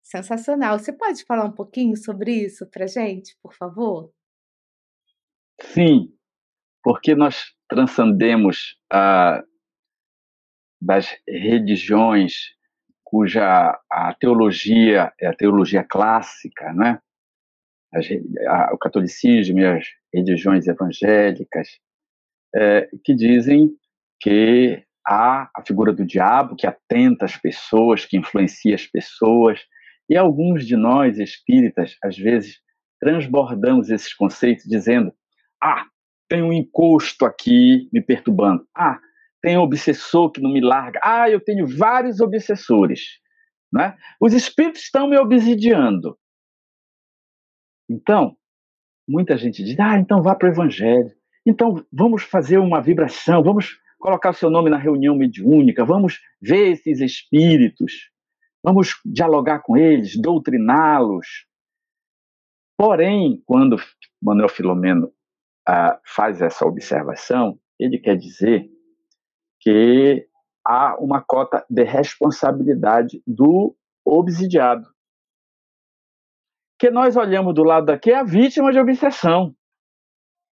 Sensacional. Você pode falar um pouquinho sobre isso para gente, por favor? Sim, porque nós transcendemos a, das religiões cuja a teologia é a teologia clássica, né? As, a, o catolicismo e as religiões evangélicas, é, que dizem que há a figura do diabo que atenta as pessoas, que influencia as pessoas, e alguns de nós espíritas, às vezes, transbordamos esses conceitos dizendo: ah, tem um encosto aqui me perturbando. Ah, tem um obsessor que não me larga. Ah, eu tenho vários obsessores. Né? Os espíritos estão me obsidiando. Então, muita gente diz: ah, então vá para o evangelho. Então, vamos fazer uma vibração, vamos colocar o seu nome na reunião mediúnica, vamos ver esses espíritos, vamos dialogar com eles, doutriná-los. Porém, quando Manuel Filomeno uh, faz essa observação, ele quer dizer que há uma cota de responsabilidade do obsidiado. Que nós olhamos do lado daqui é a vítima de obsessão.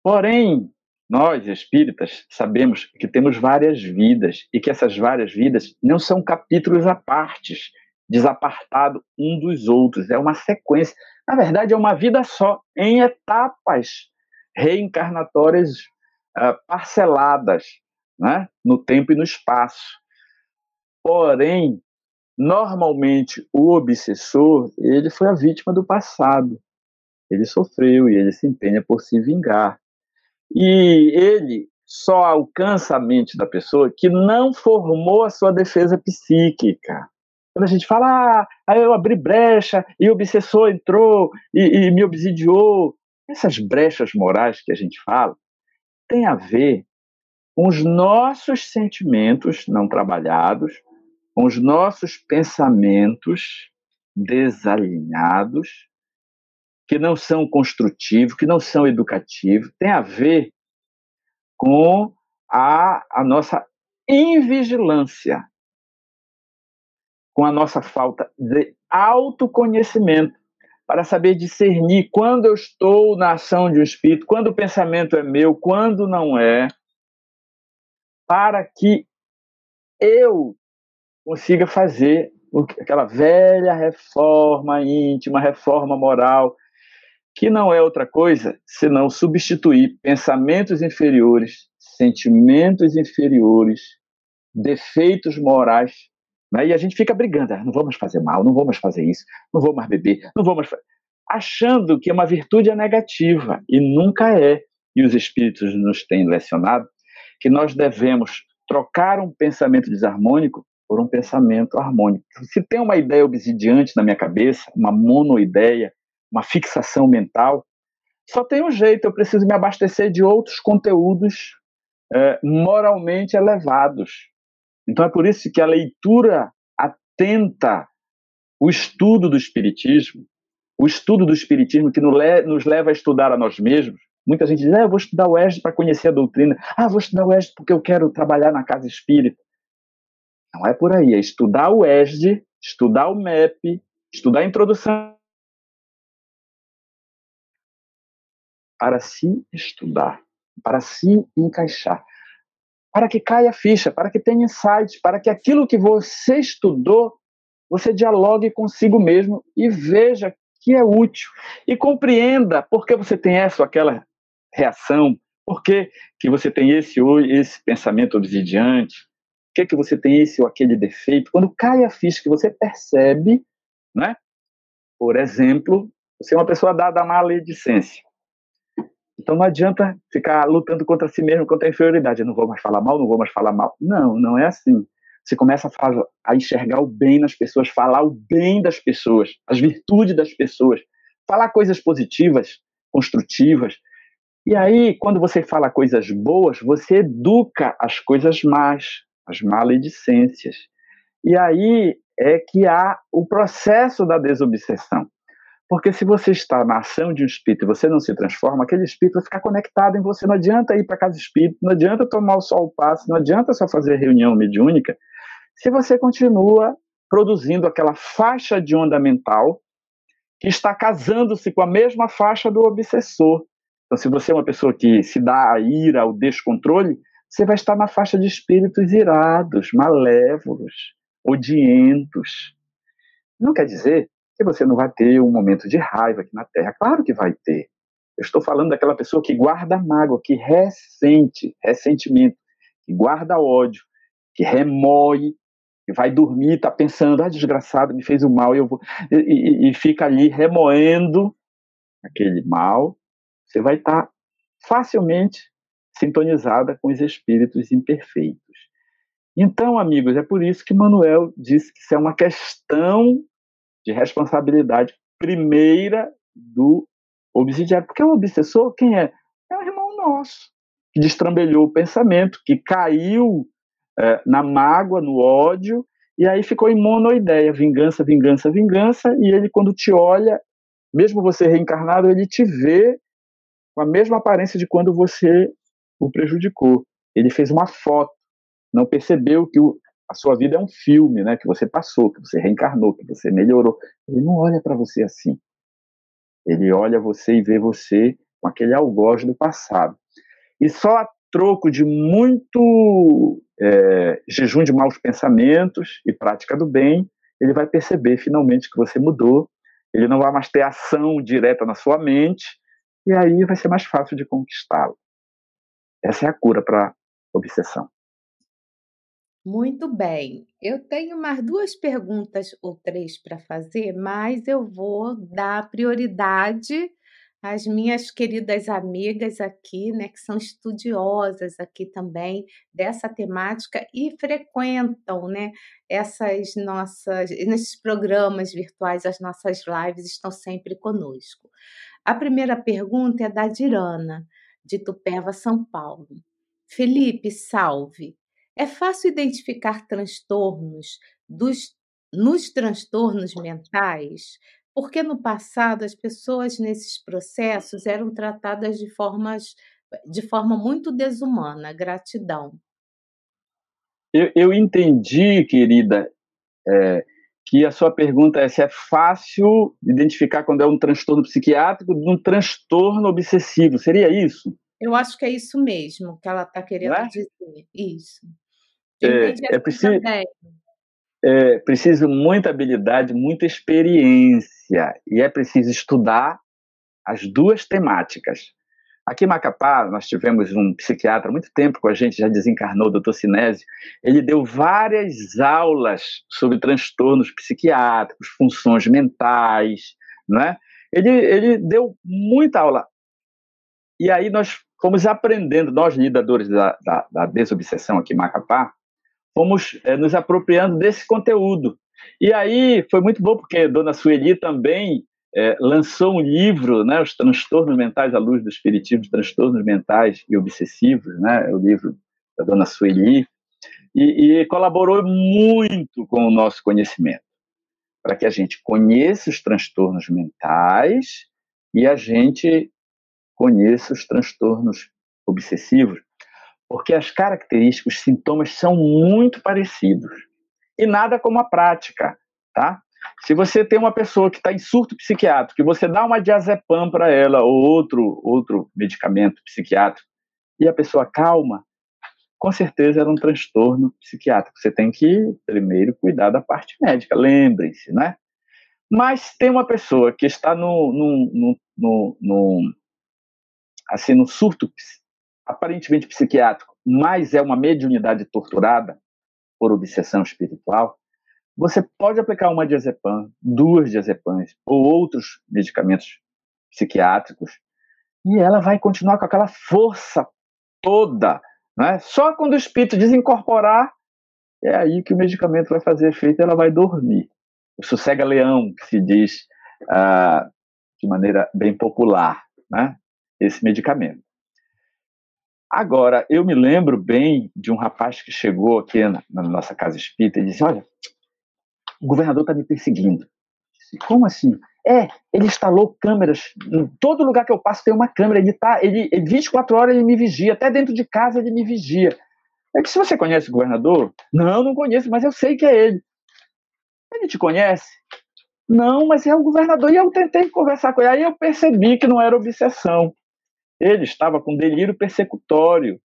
Porém, nós, espíritas, sabemos que temos várias vidas e que essas várias vidas não são capítulos à partes, desapartado um dos outros, é uma sequência. Na verdade, é uma vida só, em etapas reencarnatórias uh, parceladas né, no tempo e no espaço. Porém, normalmente o obsessor ele foi a vítima do passado. Ele sofreu e ele se empenha por se vingar. E ele só alcança a mente da pessoa que não formou a sua defesa psíquica. Quando a gente fala, ah, eu abri brecha e o obsessor entrou e, e me obsidiou, essas brechas morais que a gente fala tem a ver com os nossos sentimentos não trabalhados, com os nossos pensamentos desalinhados, que não são construtivos, que não são educativos, tem a ver com a, a nossa invigilância, com a nossa falta de autoconhecimento para saber discernir quando eu estou na ação de um espírito, quando o pensamento é meu, quando não é, para que eu consiga fazer aquela velha reforma íntima, reforma moral, que não é outra coisa senão substituir pensamentos inferiores, sentimentos inferiores, defeitos morais né? E a gente fica brigando, ah, não vou mais fazer mal, não vou mais fazer isso, não vou mais beber, não vou mais. Achando que uma virtude é negativa, e nunca é. E os espíritos nos têm lecionado que nós devemos trocar um pensamento desarmônico por um pensamento harmônico. Se tem uma ideia obsidiante na minha cabeça, uma monoideia, uma fixação mental, só tem um jeito, eu preciso me abastecer de outros conteúdos é, moralmente elevados, então é por isso que a leitura atenta, o estudo do Espiritismo, o estudo do Espiritismo que nos leva a estudar a nós mesmos. Muita gente diz, ah, vou estudar o ESD para conhecer a doutrina. Ah, vou estudar o ESD porque eu quero trabalhar na casa espírita. Não é por aí, é estudar o ESD, estudar o MEP, estudar a introdução para se estudar, para se encaixar para que caia a ficha, para que tenha insights, para que aquilo que você estudou, você dialogue consigo mesmo e veja que é útil. E compreenda por que você tem essa ou aquela reação, por que, que você tem esse ou esse pensamento obsidiante, por que, que você tem esse ou aquele defeito. Quando cai a ficha que você percebe, né? por exemplo, você é uma pessoa dada à maledicência. Então não adianta ficar lutando contra si mesmo, contra a inferioridade. Eu não vou mais falar mal, não vou mais falar mal. Não, não é assim. Você começa a, a enxergar o bem nas pessoas, falar o bem das pessoas, as virtudes das pessoas, falar coisas positivas, construtivas. E aí, quando você fala coisas boas, você educa as coisas más, as maledicências. E aí é que há o processo da desobsessão. Porque se você está na ação de um espírito e você não se transforma, aquele espírito vai ficar conectado em você. Não adianta ir para casa espírita, não adianta tomar o sol passe, não adianta só fazer reunião mediúnica, se você continua produzindo aquela faixa de onda mental que está casando-se com a mesma faixa do obsessor. Então, se você é uma pessoa que se dá a ira, ao descontrole, você vai estar na faixa de espíritos irados, malévolos, odientos. Não quer dizer que você não vai ter um momento de raiva aqui na Terra. Claro que vai ter. Eu estou falando daquela pessoa que guarda mágoa, que ressente, ressentimento, que guarda ódio, que remoe, que vai dormir, está pensando, ah, desgraçado, me fez o mal, eu vou. E, e, e fica ali remoendo aquele mal. Você vai estar tá facilmente sintonizada com os espíritos imperfeitos. Então, amigos, é por isso que Manuel disse que isso é uma questão de responsabilidade primeira do obsidiário. Porque o obsessor, quem é? É um irmão nosso, que destrambelhou o pensamento, que caiu é, na mágoa, no ódio, e aí ficou em monoideia, vingança, vingança, vingança, e ele quando te olha, mesmo você reencarnado, ele te vê com a mesma aparência de quando você o prejudicou. Ele fez uma foto, não percebeu que o, a sua vida é um filme, né? Que você passou, que você reencarnou, que você melhorou. Ele não olha para você assim. Ele olha você e vê você com aquele algoz do passado. E só a troco de muito é, jejum de maus pensamentos e prática do bem, ele vai perceber finalmente que você mudou. Ele não vai mais ter ação direta na sua mente, e aí vai ser mais fácil de conquistá-lo. Essa é a cura para obsessão. Muito bem. Eu tenho mais duas perguntas ou três para fazer, mas eu vou dar prioridade às minhas queridas amigas aqui, né, que são estudiosas aqui também dessa temática e frequentam, né, essas nossas nesses programas virtuais, as nossas lives estão sempre conosco. A primeira pergunta é da Dirana, de Tupéva, São Paulo. Felipe, salve. É fácil identificar transtornos dos, nos transtornos mentais, porque no passado as pessoas nesses processos eram tratadas de, formas, de forma muito desumana. Gratidão. Eu, eu entendi, querida, é, que a sua pergunta é se é fácil identificar quando é um transtorno psiquiátrico de um transtorno obsessivo. Seria isso? Eu acho que é isso mesmo que ela está querendo é? dizer. Isso. É, é, preciso, é preciso muita habilidade, muita experiência, e é preciso estudar as duas temáticas. Aqui em Macapá, nós tivemos um psiquiatra há muito tempo com a gente, já desencarnou, o doutor Sinésio. Ele deu várias aulas sobre transtornos psiquiátricos, funções mentais, né? Ele, ele deu muita aula. E aí nós fomos aprendendo, nós lidadores da, da, da desobsessão aqui em Macapá, fomos é, nos apropriando desse conteúdo. E aí foi muito bom, porque Dona Sueli também é, lançou um livro, né, Os Transtornos Mentais à Luz do Espiritismo, Transtornos Mentais e Obsessivos, né, o livro da Dona Sueli, e, e colaborou muito com o nosso conhecimento, para que a gente conheça os transtornos mentais e a gente conheça os transtornos obsessivos, porque as características, os sintomas são muito parecidos. E nada como a prática, tá? Se você tem uma pessoa que está em surto psiquiátrico, e você dá uma diazepam para ela ou outro outro medicamento psiquiátrico e a pessoa calma, com certeza era um transtorno psiquiátrico. Você tem que primeiro cuidar da parte médica, lembrem-se, né? Mas tem uma pessoa que está no, no, no, no, no assim no surto aparentemente psiquiátrico, mas é uma mediunidade torturada por obsessão espiritual, você pode aplicar uma diazepam, duas diazepams ou outros medicamentos psiquiátricos e ela vai continuar com aquela força toda, né? Só quando o espírito desincorporar é aí que o medicamento vai fazer efeito, ela vai dormir. O sossega-leão, que se diz ah, de maneira bem popular, né? Esse medicamento. Agora, eu me lembro bem de um rapaz que chegou aqui na, na nossa casa espírita e disse: Olha, o governador está me perseguindo. Disse, Como assim? É, ele instalou câmeras. Em todo lugar que eu passo tem uma câmera. Ele tá, ele, 24 horas ele me vigia, até dentro de casa ele me vigia. É que se você conhece o governador, não, não conheço, mas eu sei que é ele. Ele te conhece? Não, mas é o governador. E eu tentei conversar com ele. Aí eu percebi que não era obsessão. Ele estava com delírio persecutório.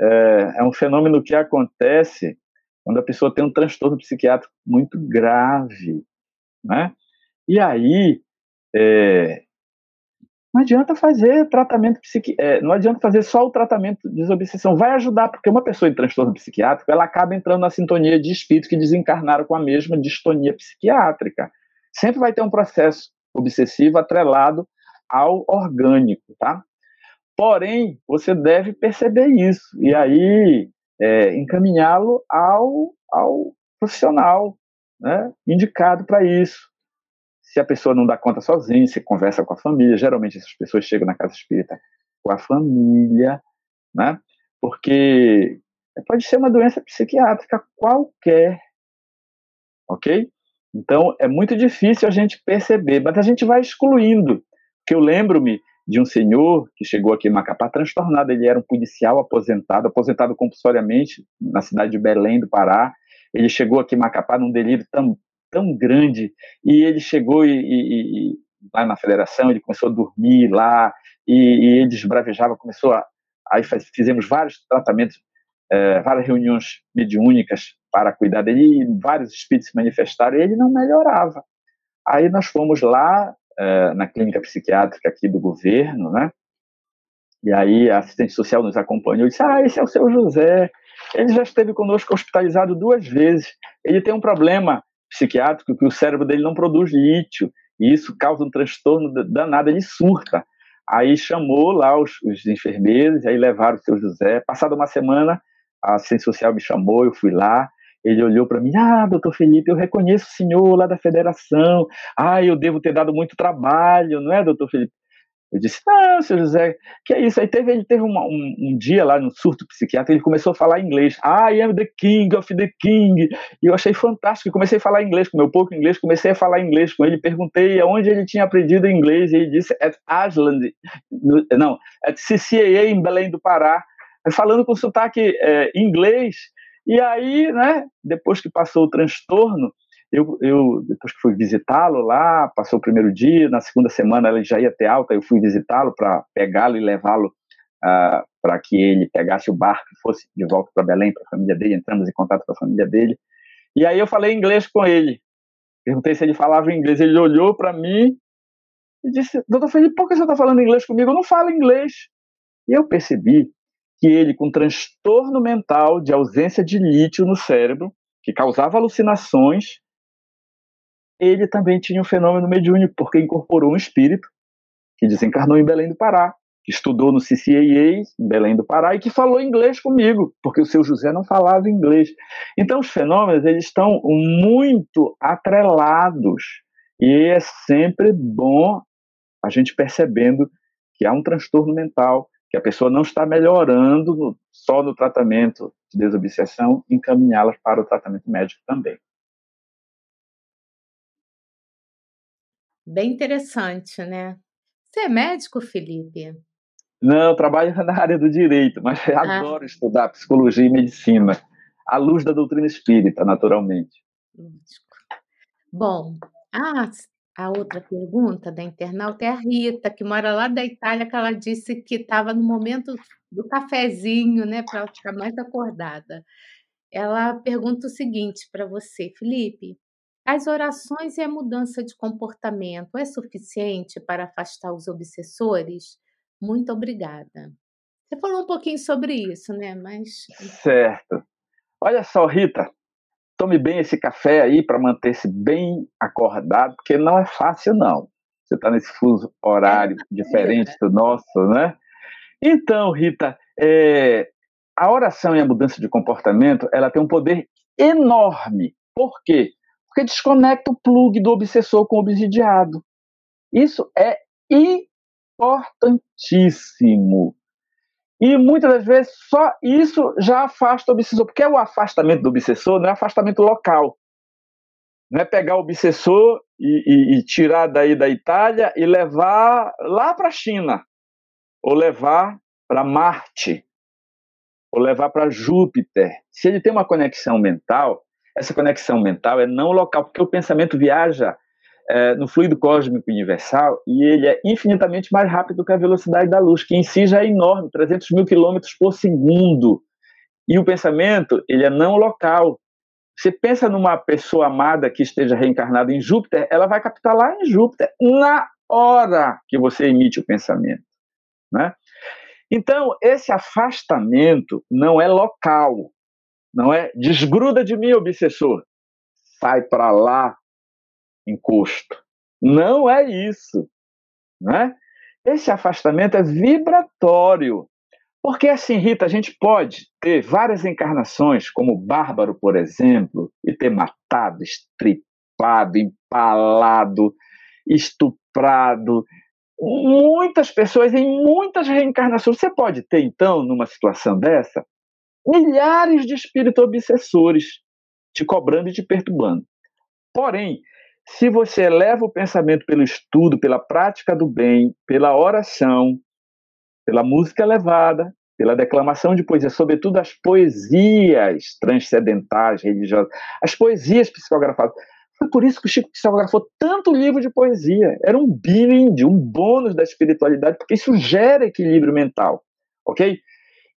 É, é um fenômeno que acontece quando a pessoa tem um transtorno psiquiátrico muito grave, né? E aí, é, não adianta fazer tratamento psiquiátrico, é, não adianta fazer só o tratamento de desobsessão, vai ajudar, porque uma pessoa em transtorno psiquiátrico, ela acaba entrando na sintonia de espíritos que desencarnaram com a mesma distonia psiquiátrica. Sempre vai ter um processo obsessivo atrelado ao orgânico, tá? Porém, você deve perceber isso e aí é, encaminhá-lo ao, ao profissional né, indicado para isso. Se a pessoa não dá conta sozinha, se conversa com a família, geralmente essas pessoas chegam na casa espírita com a família, né? Porque pode ser uma doença psiquiátrica qualquer, ok? Então é muito difícil a gente perceber, mas a gente vai excluindo. Que eu lembro-me de um senhor que chegou aqui em Macapá transtornado. Ele era um policial aposentado, aposentado compulsoriamente na cidade de Belém do Pará. Ele chegou aqui em Macapá num delírio tão, tão grande e ele chegou e, e, e lá na federação, ele começou a dormir lá e, e ele desbravejava, começou a. Aí faz, fizemos vários tratamentos, é, várias reuniões mediúnicas para cuidar dele e vários espíritos se manifestaram e ele não melhorava. Aí nós fomos lá é, na clínica psiquiátrica aqui do governo, né? E aí a assistente social nos acompanhou e disse: Ah, esse é o seu José. Ele já esteve conosco hospitalizado duas vezes. Ele tem um problema psiquiátrico que o cérebro dele não produz lítio e isso causa um transtorno danado, ele surta. Aí chamou lá os, os enfermeiros, aí levaram o seu José. Passada uma semana, a assistente social me chamou, eu fui lá, ele olhou para mim, ah, doutor Felipe, eu reconheço o senhor lá da federação, ah, eu devo ter dado muito trabalho, não é, doutor Felipe? Eu disse, não, seu José, que é isso? Aí teve, ele teve uma, um, um, dia lá no surto psiquiátrico, ele começou a falar inglês. I am the king of the king. E eu achei fantástico. Comecei a falar inglês com meu pouco inglês, comecei a falar inglês com ele. Perguntei aonde ele tinha aprendido inglês. E ele disse, at Ashland, não, at CCAA em Belém do Pará. Falando com sotaque é, inglês. E aí, né, depois que passou o transtorno, eu, eu depois que fui visitá-lo lá, passou o primeiro dia, na segunda semana ele já ia ter alta, eu fui visitá-lo para pegá-lo e levá-lo uh, ah, para que ele pegasse o barco e fosse de volta para Belém, para a família dele, entramos em contato com a família dele. E aí eu falei inglês com ele. Perguntei se ele falava inglês. Ele olhou para mim e disse: Doutor Felipe, por que você está falando inglês comigo? Eu não falo inglês. E eu percebi que ele, com transtorno mental de ausência de lítio no cérebro, que causava alucinações, ele também tinha um fenômeno mediúnico, porque incorporou um espírito que desencarnou em Belém do Pará, que estudou no CCAA em Belém do Pará e que falou inglês comigo, porque o seu José não falava inglês. Então os fenômenos eles estão muito atrelados e é sempre bom a gente percebendo que há um transtorno mental, que a pessoa não está melhorando no, só no tratamento de desobsessão, encaminhá-las para o tratamento médico também. Bem interessante, né? Você é médico, Felipe? Não, eu trabalho na área do direito, mas ah. adoro estudar psicologia e medicina, à luz da doutrina espírita, naturalmente. Bom, a, a outra pergunta da internauta é a Rita, que mora lá da Itália, que ela disse que estava no momento do cafezinho, né, para ela ficar mais acordada. Ela pergunta o seguinte para você, Felipe: as orações e a mudança de comportamento é suficiente para afastar os obsessores? Muito obrigada. Você falou um pouquinho sobre isso, né? Mas. Certo. Olha só, Rita, tome bem esse café aí para manter-se bem acordado, porque não é fácil, não. Você está nesse fuso horário é, diferente do nosso, né? Então, Rita, é, a oração e a mudança de comportamento, ela tem um poder enorme. Por quê? porque desconecta o plug do obsessor com o obsidiado. Isso é importantíssimo. E muitas das vezes só isso já afasta o obsessor, porque o afastamento do obsessor não é afastamento local. Não é pegar o obsessor e, e, e tirar daí da Itália e levar lá para a China, ou levar para Marte, ou levar para Júpiter. Se ele tem uma conexão mental, essa conexão mental é não local, porque o pensamento viaja é, no fluido cósmico universal e ele é infinitamente mais rápido que a velocidade da luz, que em si já é enorme, 300 mil quilômetros por segundo. E o pensamento, ele é não local. Você pensa numa pessoa amada que esteja reencarnada em Júpiter, ela vai captar lá em Júpiter, na hora que você emite o pensamento. Né? Então, esse afastamento não é local, não é? Desgruda de mim, obsessor. Sai para lá, encosto. Não é isso, né? Esse afastamento é vibratório. Porque assim, Rita, a gente pode ter várias encarnações, como Bárbaro, por exemplo, e ter matado, estripado, empalado, estuprado muitas pessoas em muitas reencarnações. Você pode ter, então, numa situação dessa, milhares de espíritos obsessores te cobrando e te perturbando. Porém, Se você eleva o pensamento pelo estudo, pela prática do bem, pela oração, pela música elevada, pela declamação de poesia, sobretudo as poesias transcendentais, religiosas, as poesias psicografadas. Foi por isso que o Chico psicografou tanto livro de poesia. Era um brinde, um bônus da espiritualidade, porque isso gera equilíbrio mental, ok?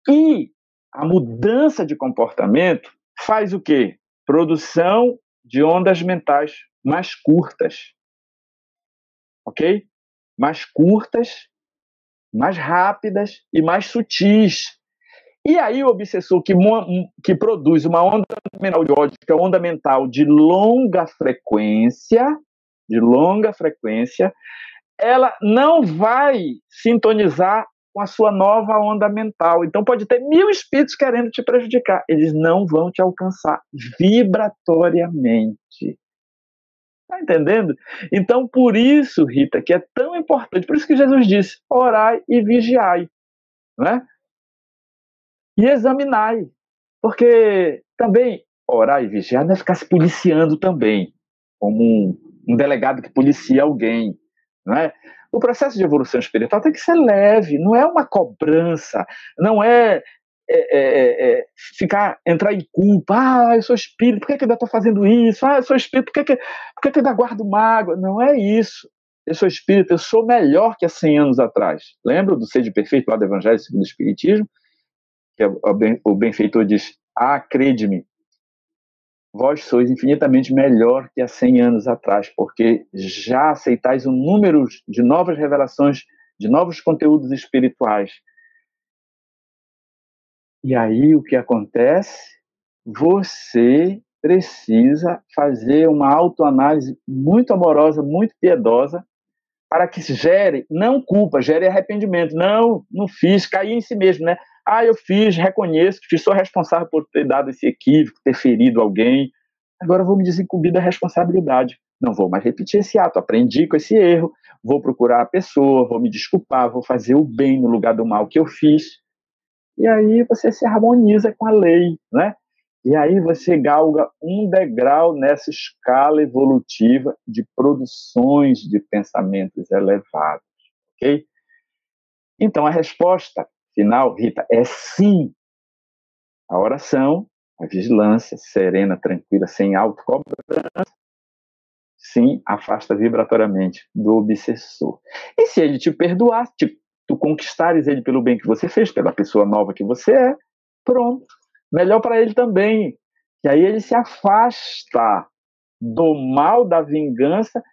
E a mudança de comportamento faz o quê? Produção de ondas mentais mais curtas, ok? Mais curtas mais rápidas e mais sutis. E aí o obsessor que, que produz uma onda mental de ódio, que é onda mental de longa frequência, de longa frequência, ela não vai sintonizar com a sua nova onda mental. Então pode ter mil espíritos querendo te prejudicar, eles não vão te alcançar vibratoriamente. Está entendendo? Então, por isso, Rita, que é tão importante, por isso que Jesus disse: orai e vigiai, né? E examinai. Porque também orar e vigiar não é ficar se policiando também, como um, um delegado que policia alguém, não é? O processo de evolução espiritual tem que ser leve, não é uma cobrança, não é é, é, é, é, ficar, entrar em culpa. Ah, eu sou espírito, por que, que ainda estou fazendo isso? Ah, eu sou espírito, por que, que, por que, que ainda guardo mágoa? Não é isso. Eu sou espírito, eu sou melhor que há 100 anos atrás. Lembra do Sede Perfeito lá do Evangelho segundo o Espiritismo? Que o benfeitor diz: Ah, crede-me, vós sois infinitamente melhor que há 100 anos atrás, porque já aceitais um número de novas revelações, de novos conteúdos espirituais e aí o que acontece? Você precisa fazer uma autoanálise muito amorosa, muito piedosa, para que gere não culpa, gere arrependimento. Não, não fiz, caí em si mesmo, né? Ah, eu fiz, reconheço que sou responsável por ter dado esse equívoco, ter ferido alguém. Agora vou me desincumbir da responsabilidade. Não vou mais repetir esse ato. Aprendi com esse erro, vou procurar a pessoa, vou me desculpar, vou fazer o bem no lugar do mal que eu fiz e aí você se harmoniza com a lei, né? E aí você galga um degrau nessa escala evolutiva de produções de pensamentos elevados, ok? Então a resposta final, Rita, é sim. A oração, a vigilância serena, tranquila, sem autocobrança, sim, afasta vibratoriamente do obsessor. E se ele te perdoar, te tu conquistares ele pelo bem que você fez, pela pessoa nova que você é, pronto. Melhor para ele também. E aí ele se afasta do mal da vingança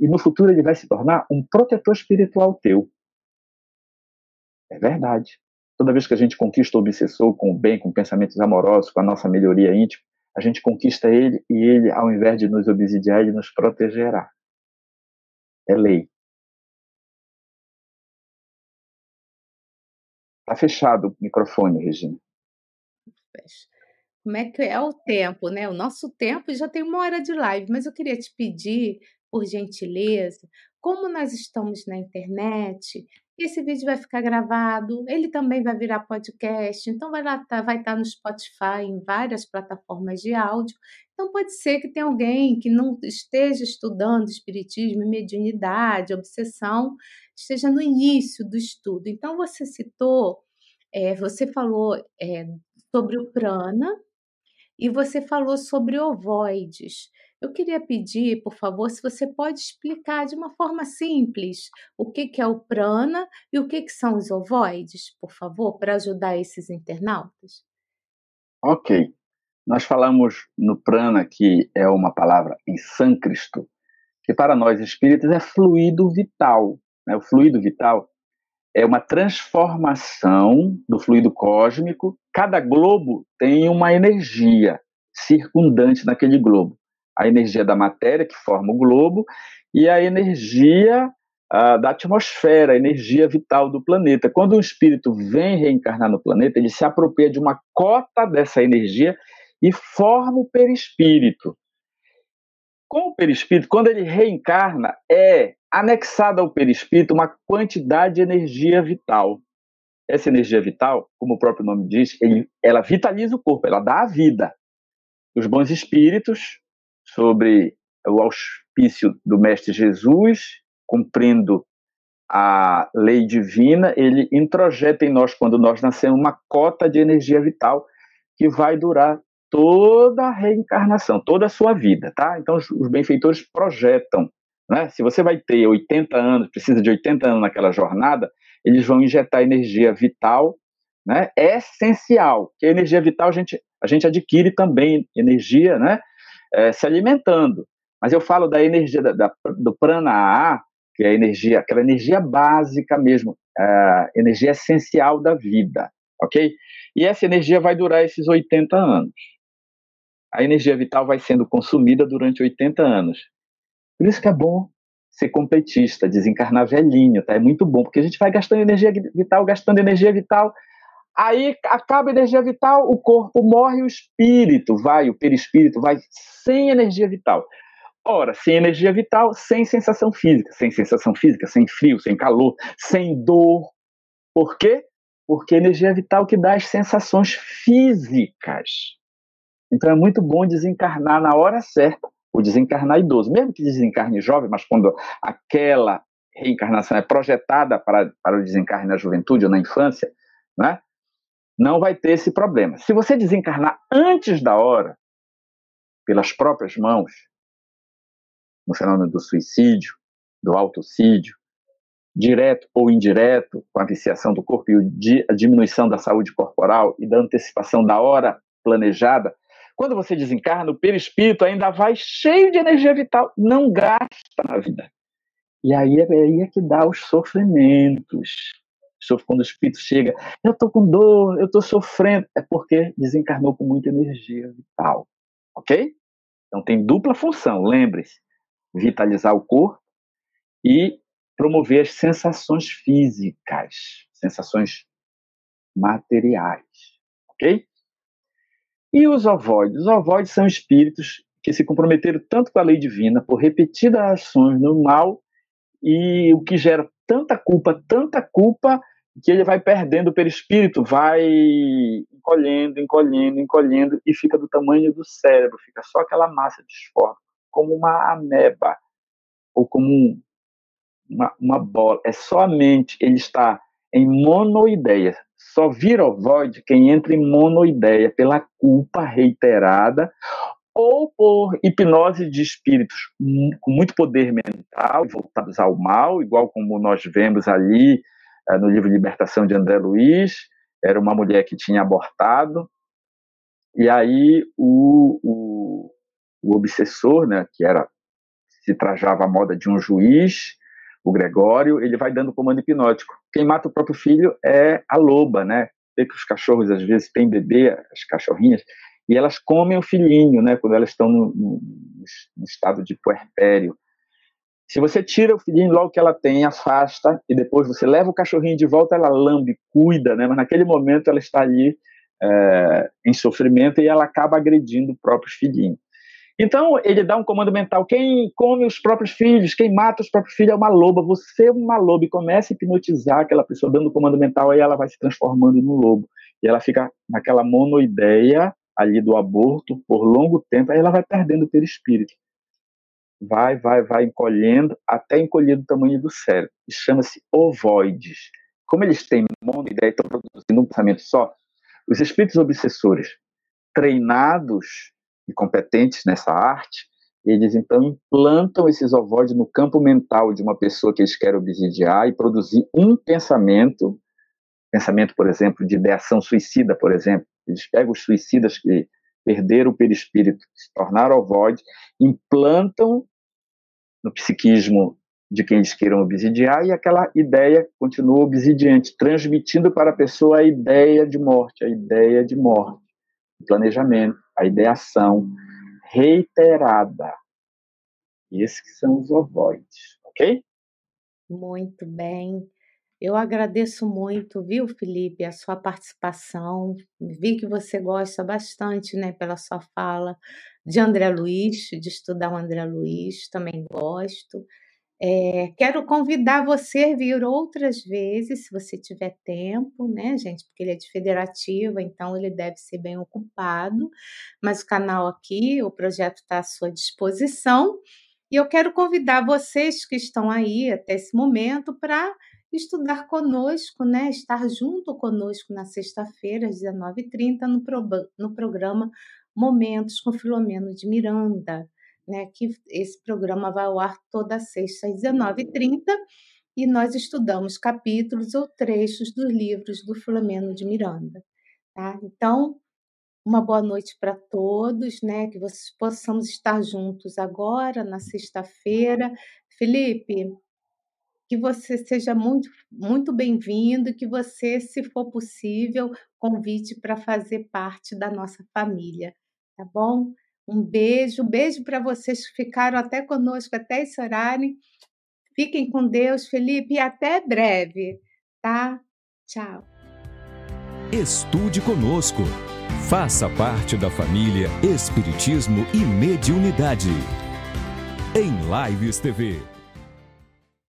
e no futuro ele vai se tornar um protetor espiritual teu. É verdade. Toda vez que a gente conquista o obsessor com o bem, com pensamentos amorosos, com a nossa melhoria íntima, a gente conquista ele e ele, ao invés de nos obsidiar, ele nos protegerá. É lei. Está fechado o microfone, Regina. Como é que é o tempo, né? O nosso tempo já tem uma hora de live, mas eu queria te pedir, por gentileza, como nós estamos na internet, esse vídeo vai ficar gravado, ele também vai virar podcast, então vai lá, tá, vai estar tá no Spotify, em várias plataformas de áudio. Então pode ser que tenha alguém que não esteja estudando espiritismo, mediunidade, obsessão, esteja no início do estudo. Então, você citou, é, você falou é, sobre o prana e você falou sobre ovoides. Eu queria pedir, por favor, se você pode explicar de uma forma simples o que, que é o prana e o que, que são os ovoides, por favor, para ajudar esses internautas. Ok. Nós falamos no prana, que é uma palavra em sânscrito, que para nós espíritas é fluido vital. Né? O fluido vital é uma transformação do fluido cósmico. Cada globo tem uma energia circundante naquele globo. A energia da matéria, que forma o globo, e a energia uh, da atmosfera, a energia vital do planeta. Quando um espírito vem reencarnar no planeta, ele se apropria de uma cota dessa energia e forma o perispírito. Com o perispírito, quando ele reencarna, é anexada ao perispírito uma quantidade de energia vital. Essa energia vital, como o próprio nome diz, ele, ela vitaliza o corpo, ela dá a vida. Os bons espíritos, sobre o auspício do Mestre Jesus, cumprindo a lei divina, ele introjeta em nós, quando nós nascemos, uma cota de energia vital que vai durar toda a reencarnação, toda a sua vida, tá? Então, os, benfeitores projetam, né? Se você vai ter 80 anos, precisa de 80 anos naquela jornada, eles vão injetar energia vital, né? É essencial, que a energia vital a gente, a gente adquire também energia, né? É, se alimentando. Mas eu falo da energia da, da, do prana A, que é a energia, aquela energia básica mesmo, a energia essencial da vida, ok? E essa energia vai durar esses 80 anos. A energia vital vai sendo consumida durante 80 anos. Por isso que é bom ser completista, desencarnar velhinho, tá? É muito bom, porque a gente vai gastando energia vital, gastando energia vital, aí acaba a energia vital, o corpo morre, o espírito vai, o perispírito vai sem energia vital. Ora, sem energia vital, sem sensação física, sem sensação física, sem frio, sem calor, sem dor. Por quê? Porque a energia vital que dá as sensações físicas. Então é muito bom desencarnar na hora certa, ou desencarnar idoso, mesmo que desencarne jovem, mas quando aquela reencarnação é projetada para, para o desencarne na juventude ou na infância, né? não vai ter esse problema. Se você desencarnar antes da hora, pelas próprias mãos, no fenômeno do suicídio, do autocídio, direto ou indireto, com a viciação do corpo e a diminuição da saúde corporal e da antecipação da hora planejada, quando você desencarna, o perispírito ainda vai cheio de energia vital, não gasta na vida. E aí é, aí é que dá os sofrimentos. Quando o espírito chega, eu estou com dor, eu estou sofrendo, é porque desencarnou com muita energia vital. Ok? Então tem dupla função, lembre-se vitalizar o corpo e promover as sensações físicas, sensações materiais, ok? E os ovoides? Os ovoides são espíritos que se comprometeram tanto com a lei divina por repetidas ações no mal e o que gera tanta culpa, tanta culpa que ele vai perdendo o perispírito, vai encolhendo, encolhendo, encolhendo e fica do tamanho do cérebro, fica só aquela massa disforme como uma ameba ou como uma, uma bola. É só a mente, ele está em monoideia. Só vira ovoide quem entra em monoideia pela culpa reiterada ou por hipnose de espíritos com muito poder mental, voltados ao mal, igual como nós vemos ali uh, no livro Libertação de André Luiz, era uma mulher que tinha abortado, e aí o, o, o obsessor, né, que era se trajava a moda de um juiz, o Gregório, ele vai dando comando hipnótico. Quem mata o próprio filho é a loba, né? Vê que os cachorros às vezes têm bebê, as cachorrinhas, e elas comem o filhinho, né? Quando elas estão no, no, no estado de puerpério. Se você tira o filhinho logo que ela tem, afasta, e depois você leva o cachorrinho de volta, ela lambe, cuida, né? Mas naquele momento ela está ali é, em sofrimento e ela acaba agredindo o próprio filhinho. Então, ele dá um comando mental: quem come os próprios filhos, quem mata os próprios filhos é uma loba. Você é uma loba. E começa a hipnotizar aquela pessoa dando comando mental, aí ela vai se transformando no lobo. E ela fica naquela monoideia ali do aborto por longo tempo, aí ela vai perdendo o perispírito. Vai, vai, vai encolhendo, até encolher do tamanho do cérebro. Chama-se ovoides. Como eles têm monoideia, estão produzindo um pensamento só, os espíritos obsessores treinados e competentes nessa arte, eles então implantam esses ovoides no campo mental de uma pessoa que eles querem obsidiar e produzir um pensamento, pensamento, por exemplo, de ideação suicida, por exemplo. Eles pegam os suicidas que perderam o perispírito, se tornaram ovoide, implantam no psiquismo de quem eles queiram obsidiar e aquela ideia continua obsidiante, transmitindo para a pessoa a ideia de morte, a ideia de morte, o planejamento a ideação reiterada. E esses que são os ovoides, ok? Muito bem. Eu agradeço muito, viu, Felipe, a sua participação. Vi que você gosta bastante, né, pela sua fala, de André Luiz, de estudar o André Luiz, também gosto. É, quero convidar você a vir outras vezes, se você tiver tempo, né, gente? Porque ele é de federativa, então ele deve ser bem ocupado. Mas o canal aqui, o projeto está à sua disposição. E eu quero convidar vocês que estão aí até esse momento para estudar conosco, né? Estar junto conosco na sexta-feira, às 19h30, no, pro, no programa Momentos com Filomeno de Miranda né, que esse programa vai ao ar toda sexta às 19h30 e nós estudamos capítulos ou trechos dos livros do Filomeno de Miranda. Tá? Então, uma boa noite para todos, né? Que vocês possamos estar juntos agora, na sexta-feira. Felipe, que você seja muito, muito bem-vindo, que você, se for possível, convide para fazer parte da nossa família, tá bom? Um beijo, um beijo para vocês que ficaram até conosco até esse horário. Fiquem com Deus, Felipe, e até breve, tá? Tchau. Estude conosco. Faça parte da família Espiritismo e Mediunidade. Em Lives TV.